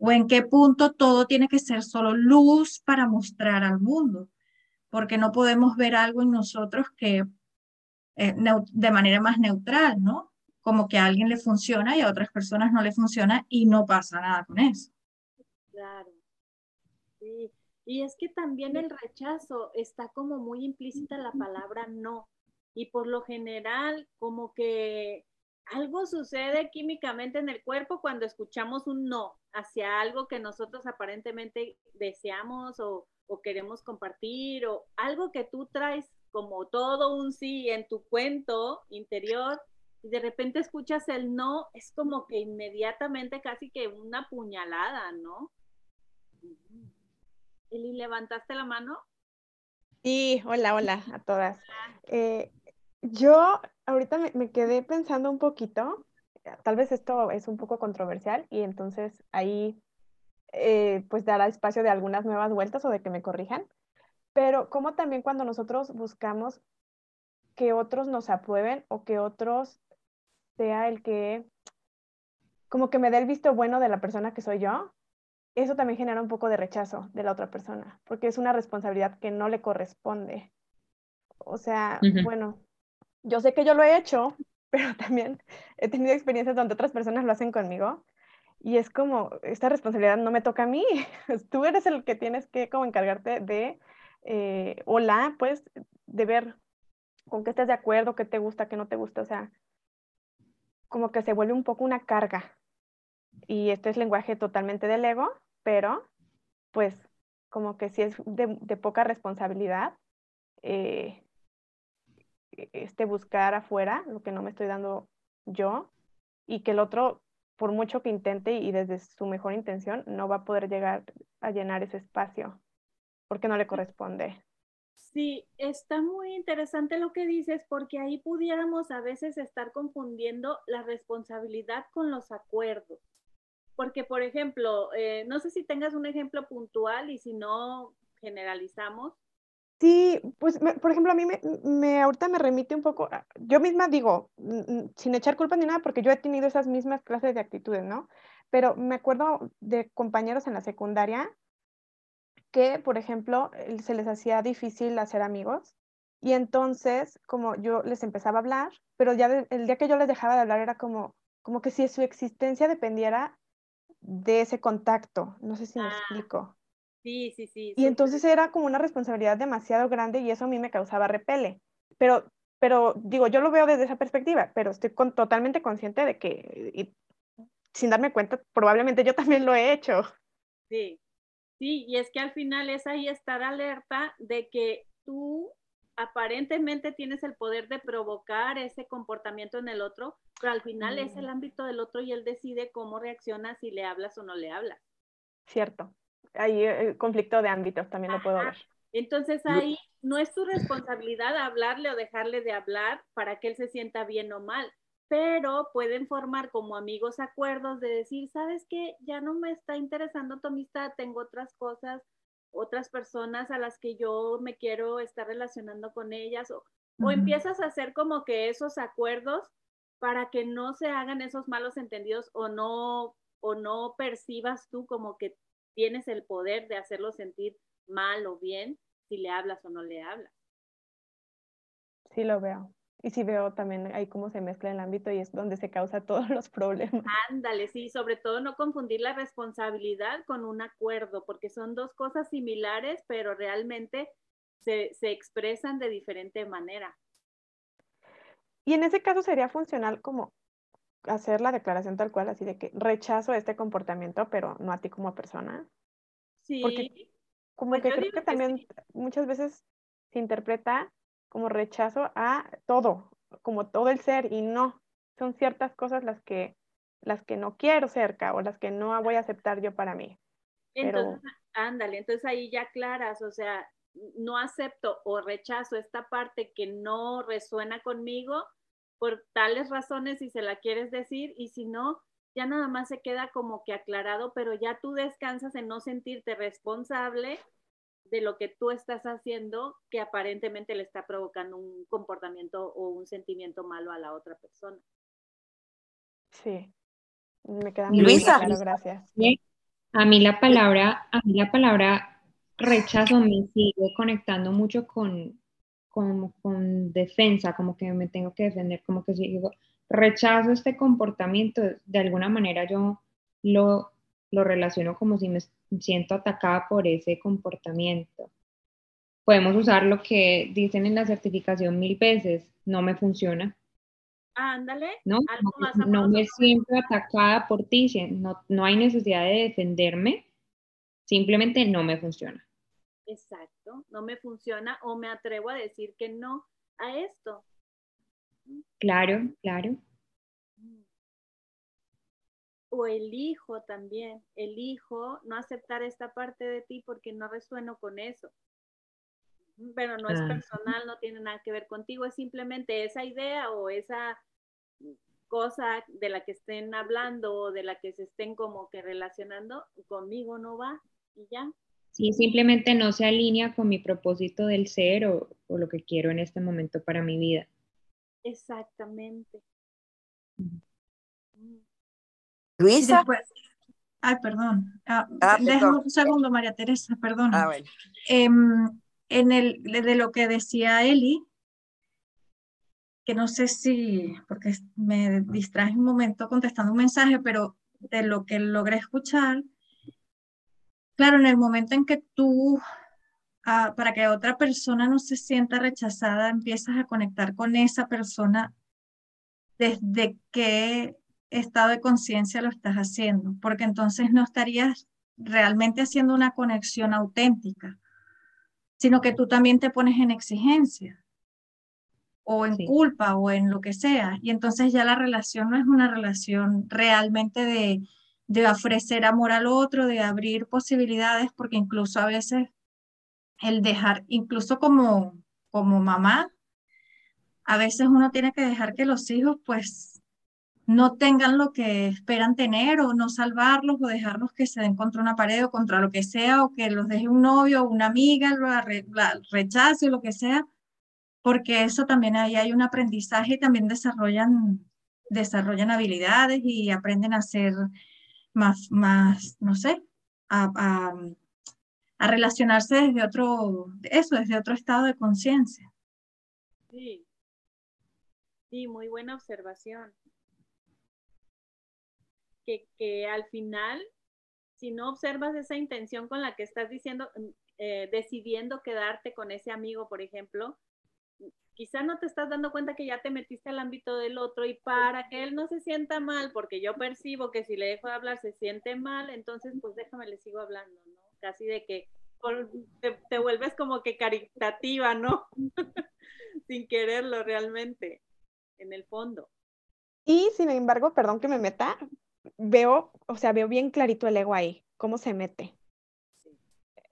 S3: ¿O en qué punto todo tiene que ser solo luz para mostrar al mundo? porque no podemos ver algo en nosotros que eh, de manera más neutral, ¿no? Como que a alguien le funciona y a otras personas no le funciona y no pasa nada con eso.
S1: Claro. Sí. Y es que también el rechazo está como muy implícita la palabra no. Y por lo general, como que algo sucede químicamente en el cuerpo cuando escuchamos un no hacia algo que nosotros aparentemente deseamos o, o queremos compartir o algo que tú traes como todo un sí en tu cuento interior y de repente escuchas el no, es como que inmediatamente casi que una puñalada, ¿no? Eli, ¿levantaste la mano?
S7: Sí, hola, hola a todas. Eh, yo ahorita me, me, quedé pensando un poquito, tal vez esto es un poco controversial y entonces ahí eh, pues dará espacio de algunas nuevas vueltas o de que me corrijan. Pero como también cuando nosotros buscamos que otros nos aprueben o que otros sea el que como que me dé el visto bueno de la persona que soy yo, eso también genera un poco de rechazo de la otra persona, porque es una responsabilidad que no le corresponde. O sea, bueno, yo sé que yo lo he hecho, pero también he tenido experiencias donde otras personas lo hacen conmigo y es como, esta responsabilidad no me toca a mí, tú eres el que tienes que como encargarte de, eh, hola, pues, de ver con qué estás de acuerdo, qué te gusta, qué no te gusta, o sea, como que se vuelve un poco una carga. Y este es lenguaje totalmente del ego, pero pues como que si es de, poca responsabilidad, eh, este buscar afuera lo que no me estoy dando yo y que el otro, por mucho que intente y desde su mejor intención, no va a poder llegar a llenar ese espacio porque no le corresponde.
S1: Sí, está muy interesante lo que dices porque ahí pudiéramos a veces estar confundiendo la responsabilidad con los acuerdos. Porque, por ejemplo, eh, no sé si tengas un ejemplo puntual y si no, generalizamos.
S7: Sí, pues, por ejemplo, a mí me, me, ahorita me remite un poco, yo misma digo, sin echar culpa ni nada, porque yo he tenido esas mismas clases de actitudes, ¿no? Pero me acuerdo de compañeros en la secundaria que, por ejemplo, se les hacía difícil hacer amigos y entonces como yo les empezaba a hablar, pero ya el día que yo les dejaba de hablar era como, como que si su existencia dependiera de ese contacto, no sé si me ah, explico.
S1: Sí, sí, sí.
S7: Y entonces era como una responsabilidad demasiado grande y eso a mí me causaba repele. Pero, pero digo, yo lo veo desde esa perspectiva, pero estoy totalmente consciente de que, sin darme cuenta, probablemente yo también lo he hecho.
S1: Sí, Sí, y es que al final es ahí estar alerta de que tú aparentemente tienes el poder de provocar ese comportamiento en el otro, pero al final es el mm. ámbito del otro y él decide cómo reacciona si le hablas o no le hablas.
S7: Cierto. Ahí el eh, conflicto de ámbitos también lo puedo ver.
S1: Entonces ahí no es tu responsabilidad hablarle o dejarle de hablar para que él se sienta bien o mal pero pueden formar como amigos acuerdos de decir, sabes qué, ya no me está interesando tu amistad, tengo otras cosas, otras personas a las que yo me quiero estar relacionando con ellas, o, o empiezas a hacer como que esos acuerdos para que no se hagan esos malos entendidos o no, o no percibas tú como que tienes el poder de hacerlo sentir mal o bien si le hablas o no le hablas.
S7: Sí, lo veo. Y sí veo también ahí cómo se mezcla el ámbito y es donde se causa todos los problemas.
S1: Ándale, sí, sobre todo no confundir la responsabilidad con un acuerdo, porque son dos cosas similares, pero realmente se, se expresan de diferente manera.
S7: Y en ese caso sería funcional como hacer la declaración tal cual, así de que rechazo este comportamiento, pero no a ti como persona.
S1: Sí.
S7: Porque como pues que creo que, también muchas veces se interpreta como rechazo a todo, como todo el ser y no, son ciertas cosas las que, las que no quiero cerca o las que no voy a aceptar yo para mí.
S1: Entonces, ándale, entonces ahí ya aclaras, o sea, no acepto o rechazo esta parte que no resuena conmigo por tales razones si se la quieres decir y si no, ya nada más se queda como que aclarado, pero ya tú descansas en no sentirte responsable de lo que tú estás haciendo que aparentemente le está provocando un comportamiento o un sentimiento malo a la otra persona.
S7: Sí, me queda muy claro, gracias.
S2: A mí la palabra, a mí la palabra rechazo me sigue conectando mucho con, con, con defensa, como que me tengo que defender, como que si digo, rechazo este comportamiento, de alguna manera yo lo, lo relaciono como si me siento atacada por ese comportamiento. Podemos usar lo que dicen en la certificación mil veces, no me funciona.
S1: Ándale.
S2: No, no, me siento atacada por ti, no, no hay necesidad de defenderme, simplemente no me funciona.
S1: Exacto, no me funciona o me atrevo a decir que no a esto.
S2: Claro, claro
S1: o elijo también, elijo no aceptar esta parte de ti porque no resueno con eso. Pero no es personal, no tiene nada que ver contigo, es simplemente esa idea o esa cosa de la que estén hablando o de la que se estén como que relacionando, conmigo no va y ya.
S2: Sí, simplemente no se alinea con mi propósito del ser o, o lo que quiero en este momento para mi vida.
S1: Exactamente.
S5: Luisa.
S3: Después- ay, perdón. Ah,
S5: Ah,
S3: déjame un segundo, María Teresa, perdón.
S5: Ah, bueno.
S3: Em, en el, de de lo que decía Eli, que no sé si, porque me distraje un momento contestando un mensaje, pero de lo que logré escuchar, claro, en el momento en que tú, ah, para que otra persona no se sienta rechazada, empiezas a conectar con esa persona desde qué estado de conciencia lo estás haciendo, porque entonces no estarías realmente haciendo una conexión auténtica, sino que tú también te pones en exigencia o en
S2: Sí.
S3: culpa o en lo que sea, y entonces ya la relación no es una relación realmente de, de ofrecer amor al otro, de abrir posibilidades, porque incluso a veces el dejar, incluso como, como mamá, a veces uno tiene que dejar que los hijos pues no tengan lo que esperan tener o no salvarlos o dejarlos que se den contra una pared o contra lo que sea o que los deje un novio o una amiga, arre- la rechace o lo que sea, porque eso también ahí hay un aprendizaje y también desarrollan, desarrollan habilidades y aprenden a ser más, más, no sé, a, a, relacionarse desde otro, eso, desde otro estado de conciencia.
S1: Sí. Sí, muy buena observación. Que, que al final, si no observas esa intención con la que estás diciendo, mm, eh, decidiendo quedarte con ese amigo, por ejemplo, quizá no te estás dando cuenta que ya te metiste al ámbito del otro y para que él no se sienta mal, porque yo percibo que si le dejo de hablar se siente mal, entonces pues déjame le sigo hablando, ¿no? Casi de que por- te, te vuelves como que caritativa, ¿no? Sin quererlo realmente, en el fondo.
S7: Y sin embargo, perdón que me meta, veo, o sea, veo bien clarito el ego ahí, cómo se mete.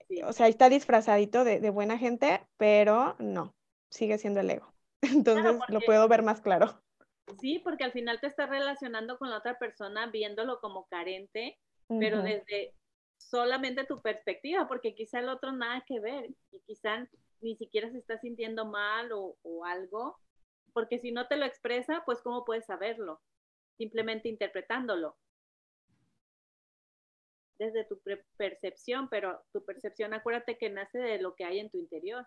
S1: Sí.
S7: O sea, está disfrazadito de, de buena gente, pero no, sigue siendo el ego. Entonces lo
S1: porque-
S7: puedo ver más claro.
S1: Sí, porque al final te estás relacionando con la otra persona viéndolo como carente, pero desde solamente tu perspectiva, porque quizá el otro nada que ver y quizá ni siquiera se está sintiendo mal o, o algo, porque si no te lo expresa, pues ¿cómo puedes saberlo? Simplemente interpretándolo. Desde tu percepción, pero tu percepción, acuérdate que nace de lo que hay en tu interior.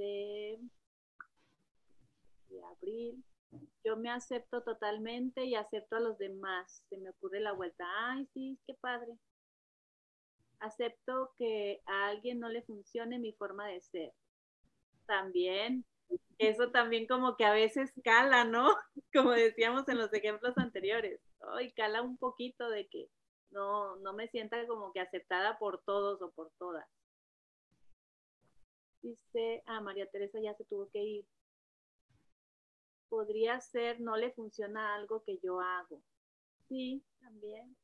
S1: De abril. Yo me acepto totalmente y acepto a los demás. Se me ocurre la vuelta. Ay, sí, qué padre. Acepto que a alguien no le funcione mi forma de ser. También, eso también como que a veces cala, ¿no? Como decíamos en los ejemplos anteriores. Ay, cala un poquito de que no, no me sienta como que aceptada por todos o por todas. Dice, ah, María Teresa ya se tuvo que ir. Podría ser, no le funciona algo que yo hago. Sí, también.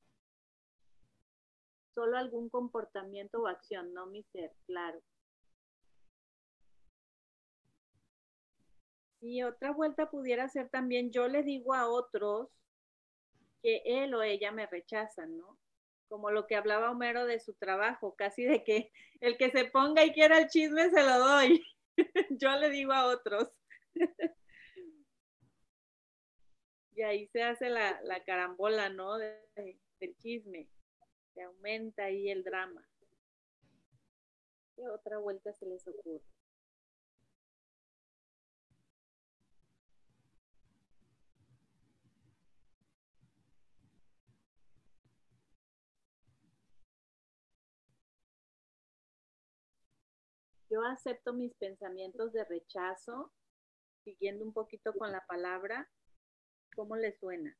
S1: Solo algún comportamiento o acción, no mi ser, claro. Y otra vuelta pudiera ser también, yo le digo a otros que él o ella me rechazan, ¿no? Como lo que hablaba Homero de su trabajo, casi de que el que se ponga y quiera el chisme se lo doy. yo le digo a otros. y ahí se hace la, la carambola, ¿no? De- de- del chisme. Se aumenta ahí el drama. ¿Qué otra vuelta se les ocurre? Yo acepto mis pensamientos de rechazo, siguiendo un poquito con la palabra. ¿Cómo le suena?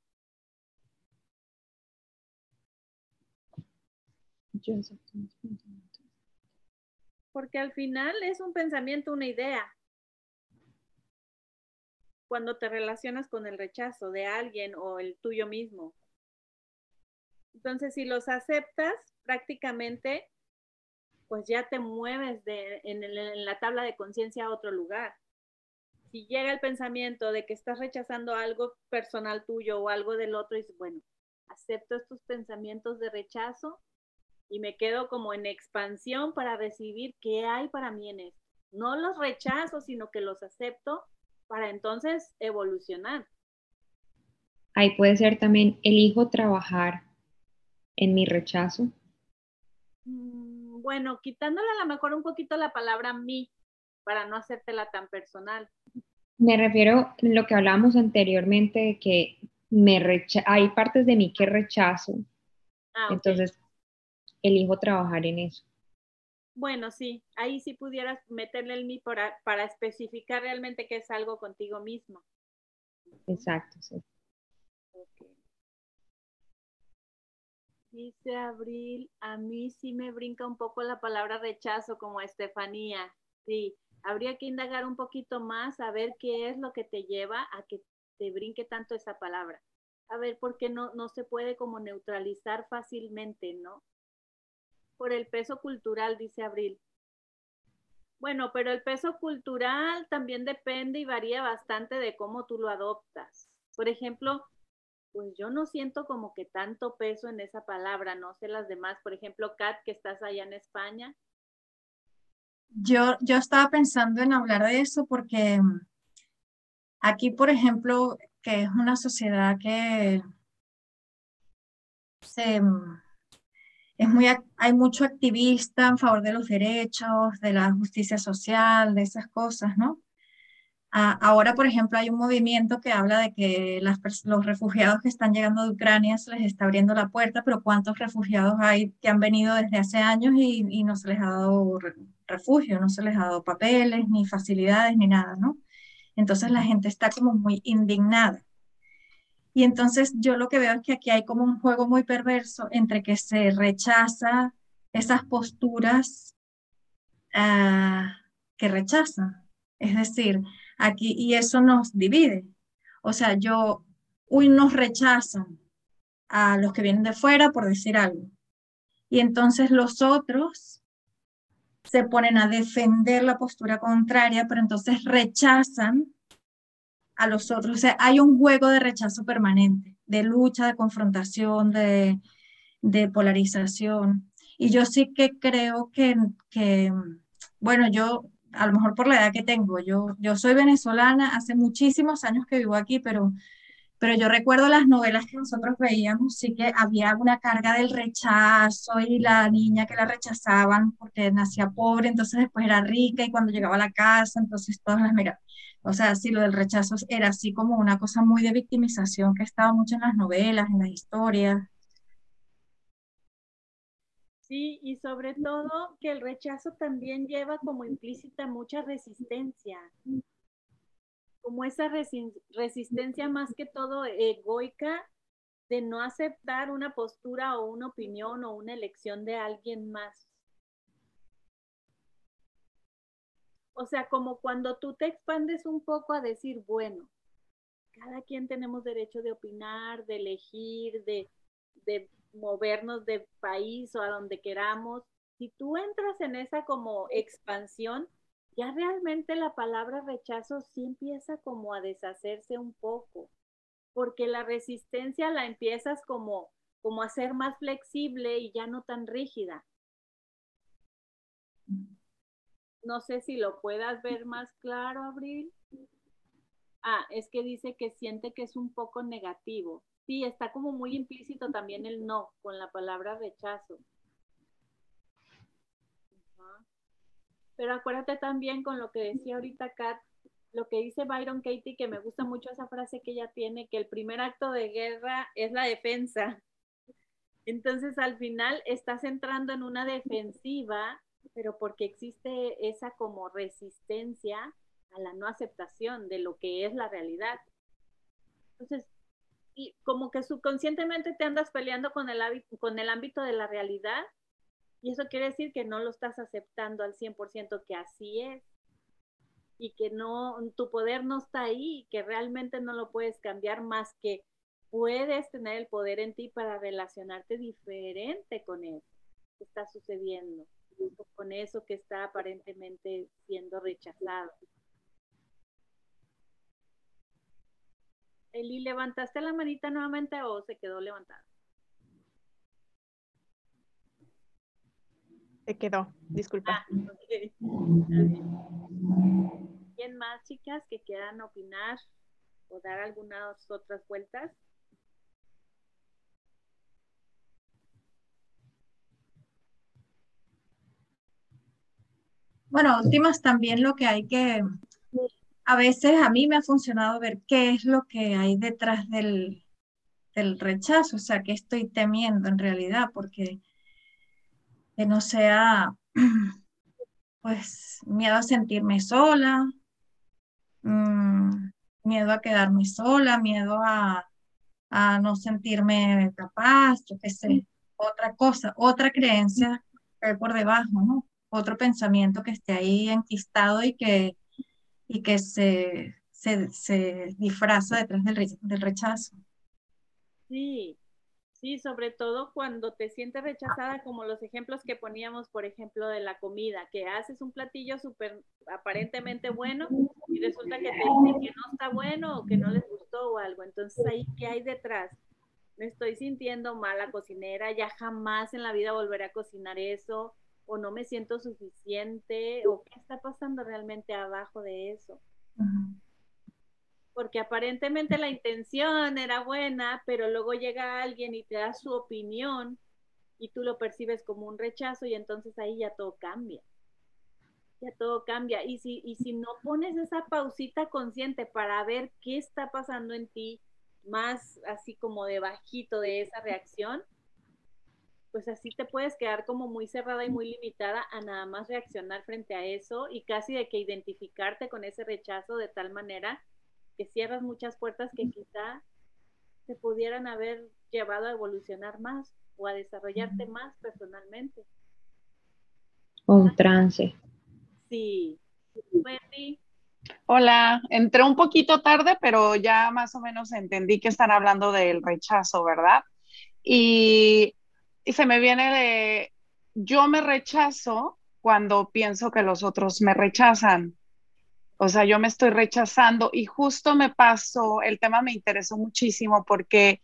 S2: Yo acepto mis pensamientos.
S1: Porque al final es un pensamiento, una idea. Cuando te relacionas con el rechazo de alguien o el tuyo mismo. Entonces, si los aceptas, prácticamente, pues ya te mueves de, en, el- en la tabla de conciencia a otro lugar. Si llega el pensamiento de que estás rechazando algo personal tuyo o algo del otro, dices, bueno, acepto estos pensamientos de rechazo y me quedo como en expansión para recibir qué hay para mí en esto. No los rechazo, sino que los acepto para entonces evolucionar.
S2: Ahí puede ser también, elijo trabajar en mi rechazo.
S1: Mm, bueno, quitándole a lo mejor un poquito la palabra mí para no hacértela tan personal.
S2: Me refiero a lo que hablábamos anteriormente de que me hay partes de mí que rechazo. Ah, Entonces, elijo trabajar en eso.
S1: Bueno, sí, ahí sí pudieras meterle el mí para, para especificar realmente que es algo contigo mismo.
S2: Exacto, sí.
S1: Dice Abril, a mí sí me brinca un poco la palabra rechazo como Estefanía. Sí, habría que indagar un poquito más a ver qué es lo que te lleva a que te brinque tanto esa palabra. A ver, por qué no, no se puede como neutralizar fácilmente, ¿no? Por el peso cultural, dice Abril. Bueno, pero el peso cultural también depende y varía bastante de cómo tú lo adoptas. Por ejemplo, pues yo no siento como que tanto peso en esa palabra, no sé las demás. Por ejemplo, Kat, que estás allá en España,
S3: yo, yo estaba pensando en hablar de eso porque mm, aquí, por ejemplo, que es una sociedad que se, mm, es muy, hay mucho activista en favor de los derechos, de la justicia social, de esas cosas, ¿no? Ahora, por ejemplo, hay un movimiento que habla de que los refugiados que están llegando de Ucrania se les está abriendo la puerta, pero ¿cuántos refugiados hay que han venido desde hace años y, y no se les ha dado refugio, no se les ha dado papeles, ni facilidades, ni nada, ¿no? Entonces la gente está como muy indignada. Y entonces yo lo que veo es que aquí hay como un juego muy perverso entre que se rechaza esas posturas ah, que rechazan. Es decir, aquí, y eso nos divide. O sea, yo, unos rechazan a los que vienen de fuera, por decir algo. Y entonces los otros se ponen a defender la postura contraria, pero entonces rechazan a los otros. O sea, hay un juego de rechazo permanente, de lucha, de confrontación, de, de polarización. Y yo sí que creo que, que, bueno, yo a lo mejor por la edad que tengo. Yo, yo soy venezolana, hace muchísimos años que vivo aquí, pero, pero yo recuerdo las novelas que nosotros veíamos, sí que había una carga del rechazo y la niña que la rechazaban porque nacía pobre, entonces después era rica y cuando llegaba a la casa, entonces todas las mira. O sea, sí, lo del rechazo era así como una cosa muy de victimización que estaba mucho en las novelas, en las historias.
S1: Sí, y sobre todo que el rechazo también lleva como implícita mucha resistencia, como esa resistencia más que todo egoica de no aceptar una postura o una opinión o una elección de alguien más. O sea, como cuando tú te expandes un poco a decir, bueno, cada quien tenemos derecho de opinar, de elegir, de, de movernos de país o a donde queramos, si tú entras en esa como expansión, ya realmente la palabra rechazo sí empieza como a deshacerse un poco, porque la resistencia la empiezas como, como a ser más flexible y ya no tan rígida. No sé si lo puedas ver más claro, Abril. Ah, es que dice que siente que es un poco negativo. Sí, está como muy implícito también el no con la palabra rechazo. Pero acuérdate también con lo que decía ahorita Kat, lo que dice Byron Katie, que me gusta mucho esa frase que ella tiene, que el primer acto de guerra es la defensa. Entonces al final estás entrando en una defensiva, pero porque existe esa como resistencia a la no aceptación de lo que es la realidad. Entonces, y como que subconscientemente te andas peleando con el, con el ámbito de la realidad y eso quiere decir que no lo estás aceptando al 100% que así es y que no, tu poder no está ahí, que realmente no lo puedes cambiar más que puedes tener el poder en ti para relacionarte diferente con eso que está sucediendo, con eso que está aparentemente siendo rechazado. Eli, ¿levantaste la manita nuevamente o se quedó levantada?
S7: Se quedó, disculpa.
S1: Ah, ¿Quién más, chicas, que quieran opinar o dar algunas otras vueltas?
S3: Bueno, últimas también lo que hay que a veces a mí me ha funcionado ver qué es lo que hay detrás del, del rechazo, o sea, qué estoy temiendo en realidad, porque que no sea, pues, miedo a sentirme sola, mm, miedo a quedarme sola, miedo a, no sentirme capaz, yo qué sé, otra cosa, otra creencia que hay por debajo, ¿no? Otro pensamiento que esté ahí enquistado y que, y que se, se, se disfraza detrás del, del rechazo.
S1: Sí, Sí, sobre todo cuando te sientes rechazada, como los ejemplos que poníamos, por ejemplo, de la comida, que haces un platillo súper aparentemente bueno y resulta que te dicen que no está bueno o que no les gustó o algo. Entonces, ahí, ¿qué hay detrás? Me estoy sintiendo mala cocinera, ya jamás en la vida volveré a cocinar eso, o no me siento suficiente, o qué está pasando realmente abajo de eso porque aparentemente la intención era buena, pero luego llega alguien y te da su opinión y tú lo percibes como un rechazo y entonces ahí ya todo cambia. Ya todo cambia. Y si, y si no pones esa pausita consciente para ver qué está pasando en ti, más así como debajito de esa reacción, pues así te puedes quedar como muy cerrada y muy limitada a nada más reaccionar frente a eso y casi de que identificarte con ese rechazo de tal manera que cierras muchas puertas que quizá te pudieran haber llevado a evolucionar más o a desarrollarte más personalmente.
S2: Un trance.
S1: Sí.
S8: Hola, entré un poquito tarde, pero ya más o menos entendí que están hablando del rechazo, ¿verdad? Y, y se me viene de, yo me rechazo cuando pienso que los otros me rechazan. O sea, yo me estoy rechazando y justo me pasó, el tema me interesó muchísimo porque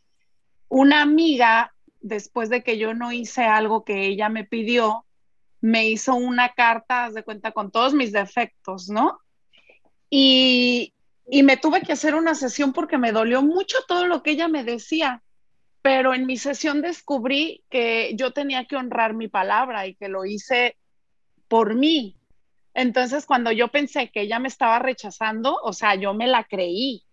S8: una amiga, después de que yo no hice algo que ella me pidió, me hizo una carta, de cuenta, con todos mis defectos, ¿no? Y, y me tuve que hacer una sesión porque me dolió mucho todo lo que ella me decía, pero en mi sesión descubrí que yo tenía que honrar mi palabra y que lo hice por mí, entonces, cuando yo pensé que ella me estaba rechazando, o sea, yo me la creí.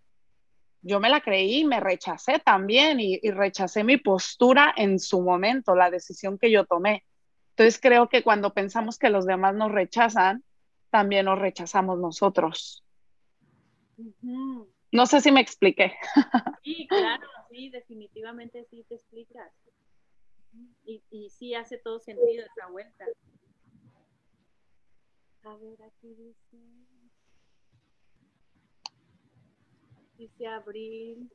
S8: Yo me la creí, me rechacé también y, rechacé mi postura en su momento, la decisión que yo tomé. Entonces, creo que cuando pensamos que los demás nos rechazan, también nos rechazamos nosotros. No sé si me expliqué.
S1: Sí, claro, definitivamente sí te explicas. Y, y sí hace todo sentido esa vuelta. A ver, aquí dice. Dice abril.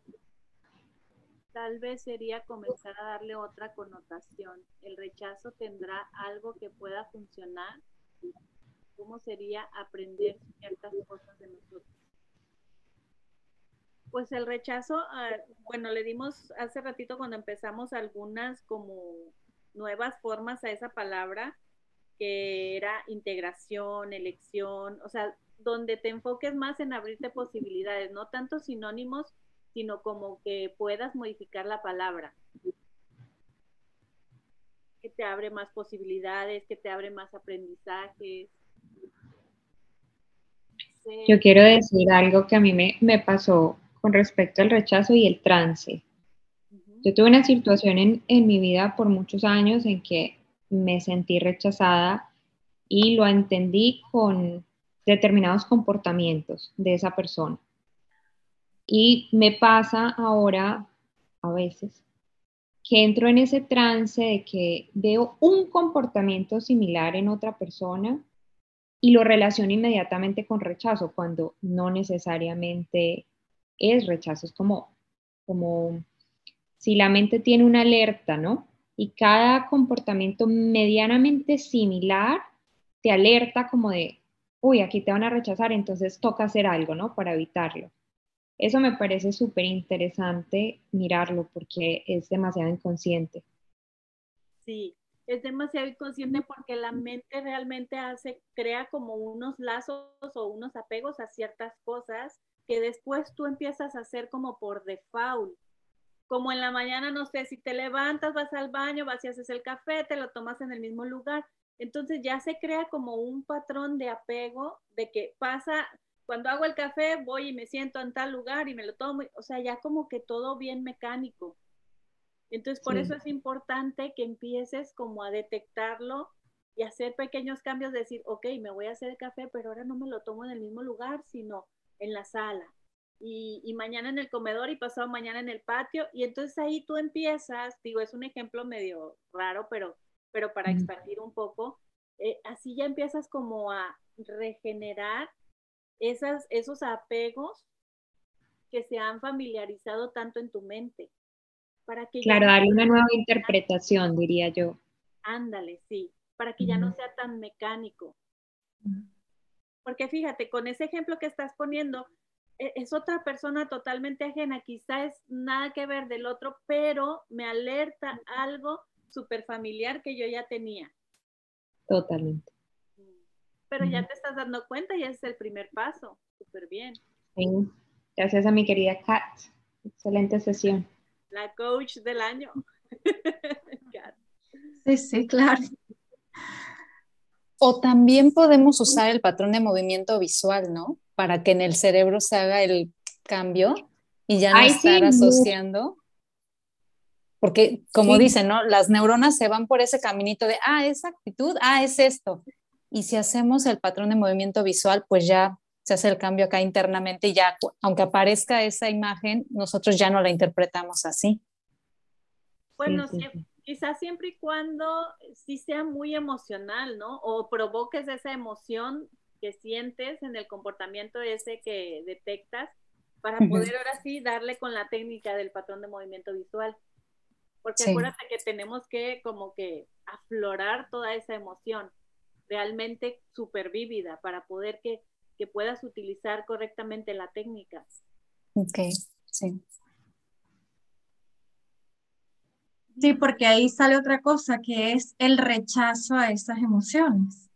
S1: Tal vez sería comenzar a darle otra connotación. El rechazo tendrá algo que pueda funcionar. ¿Cómo sería aprender ciertas cosas de nosotros? Pues el rechazo, ah, bueno, le dimos hace ratito cuando empezamos algunas como nuevas formas a esa palabra que era integración, elección, o sea, donde te enfoques más en abrirte posibilidades, no tanto sinónimos, sino como que puedas modificar la palabra. Que te abre más posibilidades, que te abre más aprendizajes.
S2: Yo quiero decir algo que a mí me, me pasó con respecto al rechazo y el trance. Yo tuve una situación en, en mi vida por muchos años en que me sentí rechazada y lo entendí con determinados comportamientos de esa persona. Y me pasa ahora, a veces, que entro en ese trance de que veo un comportamiento similar en otra persona y lo relaciono inmediatamente con rechazo, cuando no necesariamente es rechazo, es como, como si la mente tiene una alerta, ¿no? y cada comportamiento medianamente similar te alerta como de, uy, aquí te van a rechazar, entonces toca hacer algo, ¿no? Para evitarlo. Eso me parece súper interesante mirarlo porque es demasiado inconsciente.
S1: Sí, es demasiado inconsciente porque la mente realmente hace, crea como unos lazos o unos apegos a ciertas cosas que después tú empiezas a hacer como por default. Como en la mañana, no sé, si te levantas, vas al baño, vas y haces el café, te lo tomas en el mismo lugar. Entonces ya se crea como un patrón de apego de que pasa, cuando hago el café, voy y me siento en tal lugar y me lo tomo. O sea, ya como que todo bien mecánico. Entonces, por eso es importante que empieces como a detectarlo y hacer pequeños cambios, decir, ok, me voy a hacer el café, pero ahora no me lo tomo en el mismo lugar, sino en la sala. Y, mañana en el comedor y pasado mañana en el patio. Y entonces ahí tú empiezas, digo, es un ejemplo medio raro, pero, pero para expandir un poco, eh, así ya empiezas como a regenerar esas, esos apegos que se han familiarizado tanto en tu mente.
S2: Para que claro, darle una nueva interpretación, diría yo.
S1: Ándale, sí, para que ya no sea tan mecánico. Porque fíjate, con ese ejemplo que estás poniendo, e, es otra persona totalmente ajena, quizás es nada que ver del otro, pero me alerta algo súper familiar que yo ya tenía.
S2: Totalmente.
S1: Pero ya te estás dando cuenta y ese es el primer paso. Súper bien.
S2: Gracias a mi querida Kat. Excelente sesión
S1: la coach del año.
S3: sí, sí, claro.
S6: O también podemos usar el patrón de movimiento visual, ¿no? Para que en el cerebro se haga el cambio y ya no estar asociando. Porque, como dicen, ¿no? Las neuronas se van por ese caminito de, ah, esa actitud, ah, es esto. Y si hacemos el patrón de movimiento visual, pues ya se hace el cambio acá internamente y ya, aunque aparezca esa imagen, nosotros ya no la interpretamos así.
S1: Bueno, quizás siempre y cuando sí sea muy emocional, ¿no? O provoques esa emoción que sientes en el comportamiento ese que detectas para poder ahora sí darle con la técnica del patrón de movimiento visual. Porque acuérdate que tenemos que como que aflorar toda esa emoción realmente súper vívida para poder que que puedas utilizar correctamente la técnica.
S6: Ok, sí.
S3: Sí, porque ahí sale otra cosa, que es el rechazo a esas emociones.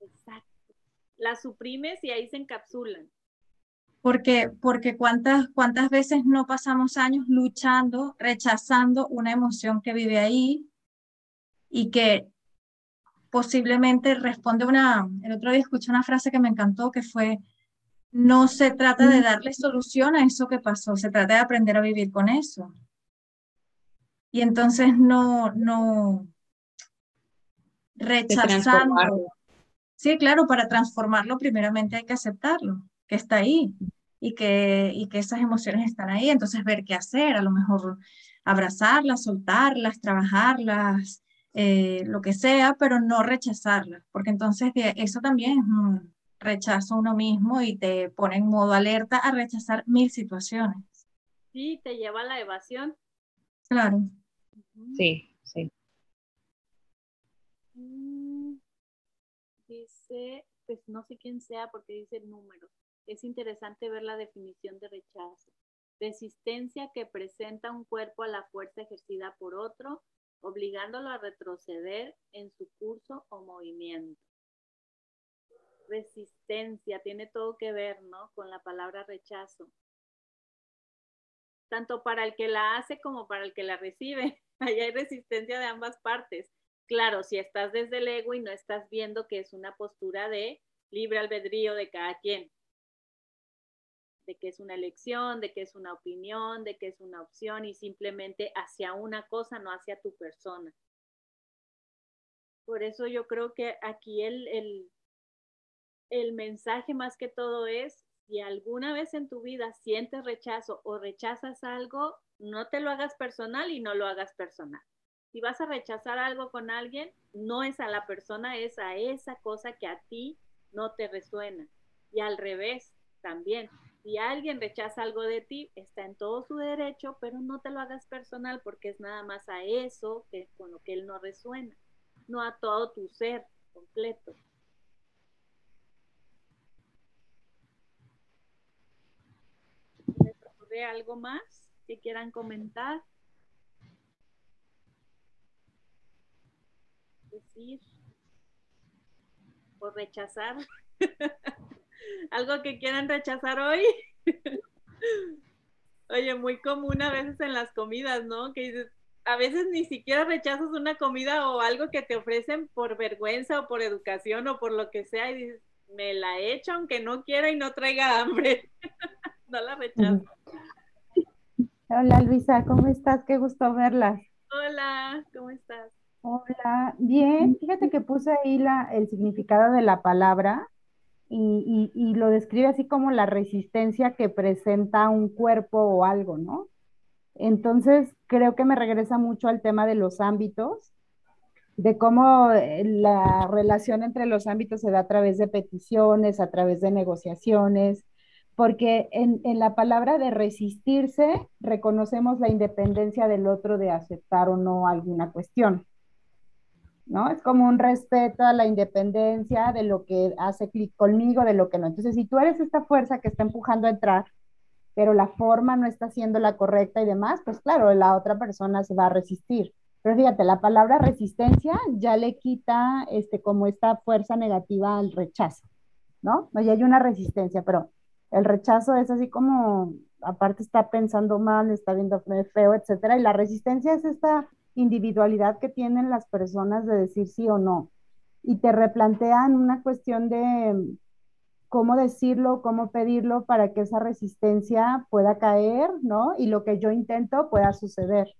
S1: Exacto. Las suprimes y ahí se encapsulan.
S3: Porque, porque cuántas, cuántas veces no pasamos años luchando, rechazando una emoción que vive ahí y que posiblemente responde una, el otro día escuché una frase que me encantó que fue, no se trata de darle solución a eso que pasó, se trata de aprender a vivir con eso. Y entonces no, no rechazando. Sí, claro, para transformarlo primeramente hay que aceptarlo, que está ahí y que, y que esas emociones están ahí. Entonces ver qué hacer, a lo mejor abrazarlas, soltarlas, trabajarlas, eh, lo que sea, pero no rechazarla, porque entonces eso también es un rechazo a uno mismo y te pone en modo alerta a rechazar mil situaciones.
S1: Sí, te lleva a la evasión.
S3: Claro.
S2: Sí, sí.
S1: Mm, dice, pues no sé quién sea porque dice el número. Es interesante ver la definición de rechazo. Resistencia que presenta un cuerpo a la fuerza ejercida por otro obligándolo a retroceder en su curso o movimiento. Resistencia tiene todo que ver, ¿no? Con la palabra rechazo. Tanto para el que la hace como para el que la recibe. Ahí hay resistencia de ambas partes. Claro, si estás desde el ego y no estás viendo que es una postura de libre albedrío de cada quien de que es una elección, de que es una opinión, de que es una opción y simplemente hacia una cosa, no hacia tu persona. Por eso yo creo que aquí el, el, el mensaje más que todo es, si alguna vez en tu vida sientes rechazo o rechazas algo, no te lo hagas personal y no lo hagas personal. Si vas a rechazar algo con alguien, no es a la persona, es a esa cosa que a ti no te resuena. Y al revés, también si alguien rechaza algo de ti, está en todo su derecho, pero no te lo hagas personal porque es nada más a eso que con lo que él no resuena, no a todo tu ser completo. ¿Les ocurre algo más que quieran comentar? decir o rechazar. Algo que quieran rechazar hoy. Oye, muy común a veces en las comidas, ¿no? Que dices, a veces ni siquiera rechazas una comida o algo que te ofrecen por vergüenza o por educación o por lo que sea y dices, me la he hecho aunque no quiera y no traiga hambre. no la rechazo.
S9: Hola Luisa, ¿cómo estás? Qué gusto verlas.
S1: Hola, ¿cómo estás?
S9: Hola, bien. Fíjate que puse ahí la, el significado de la palabra y, y lo describe así como la resistencia que presenta un cuerpo o algo, ¿no? Entonces, creo que me regresa mucho al tema de los ámbitos, de cómo eh, la relación entre los ámbitos se da a través de peticiones, a través de negociaciones, porque en, la palabra de resistirse reconocemos la independencia del otro de aceptar o no alguna cuestión. ¿No? Es como un respeto a la independencia de lo que hace clic conmigo, de lo que no. Entonces, si tú eres esta fuerza que está empujando a entrar, pero la forma no está siendo la correcta y demás, pues claro, la otra persona se va a resistir. Pero fíjate, la palabra resistencia ya le quita este, como esta fuerza negativa al rechazo, ¿no? Ya hay una resistencia, pero el rechazo es así como, aparte está pensando mal, está viendo feo, etcétera, y la resistencia es esta individualidad que tienen las personas de decir sí o no. Y te replantean una cuestión de cómo decirlo, cómo pedirlo para que esa resistencia pueda caer, ¿no? Y lo que yo intento pueda suceder.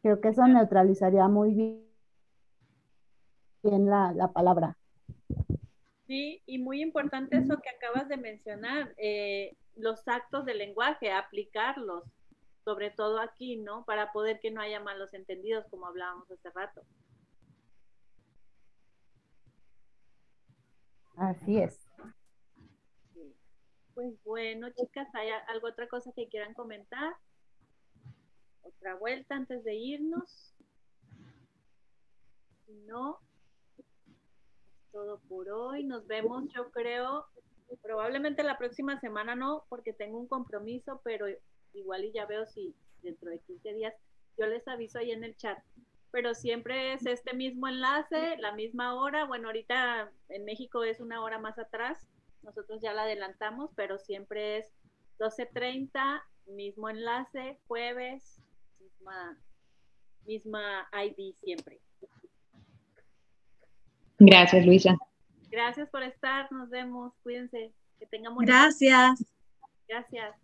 S9: Creo que eso neutralizaría muy bien la, la palabra.
S1: Sí, y muy importante eso que acabas de mencionar, eh, los actos de lenguaje, aplicarlos, sobre todo aquí, ¿no? Para poder que no haya malos entendidos, como hablábamos hace rato.
S9: Así es.
S1: Pues bueno, chicas, ¿hay algo otra cosa que quieran comentar? Otra vuelta antes de irnos. Si no, todo por hoy. Nos vemos, yo creo, probablemente la próxima semana no, porque tengo un compromiso, pero igual y ya veo si dentro de 15 días yo les aviso ahí en el chat. Pero siempre es este mismo enlace, la misma hora. Bueno, ahorita en México es una hora más atrás, nosotros ya la adelantamos, pero siempre es 12.30, mismo enlace, jueves, misma, misma ID siempre.
S2: Gracias, Luisa.
S1: Gracias por estar, nos vemos, cuídense, que tengamos.
S3: Gracias.
S1: Gracias.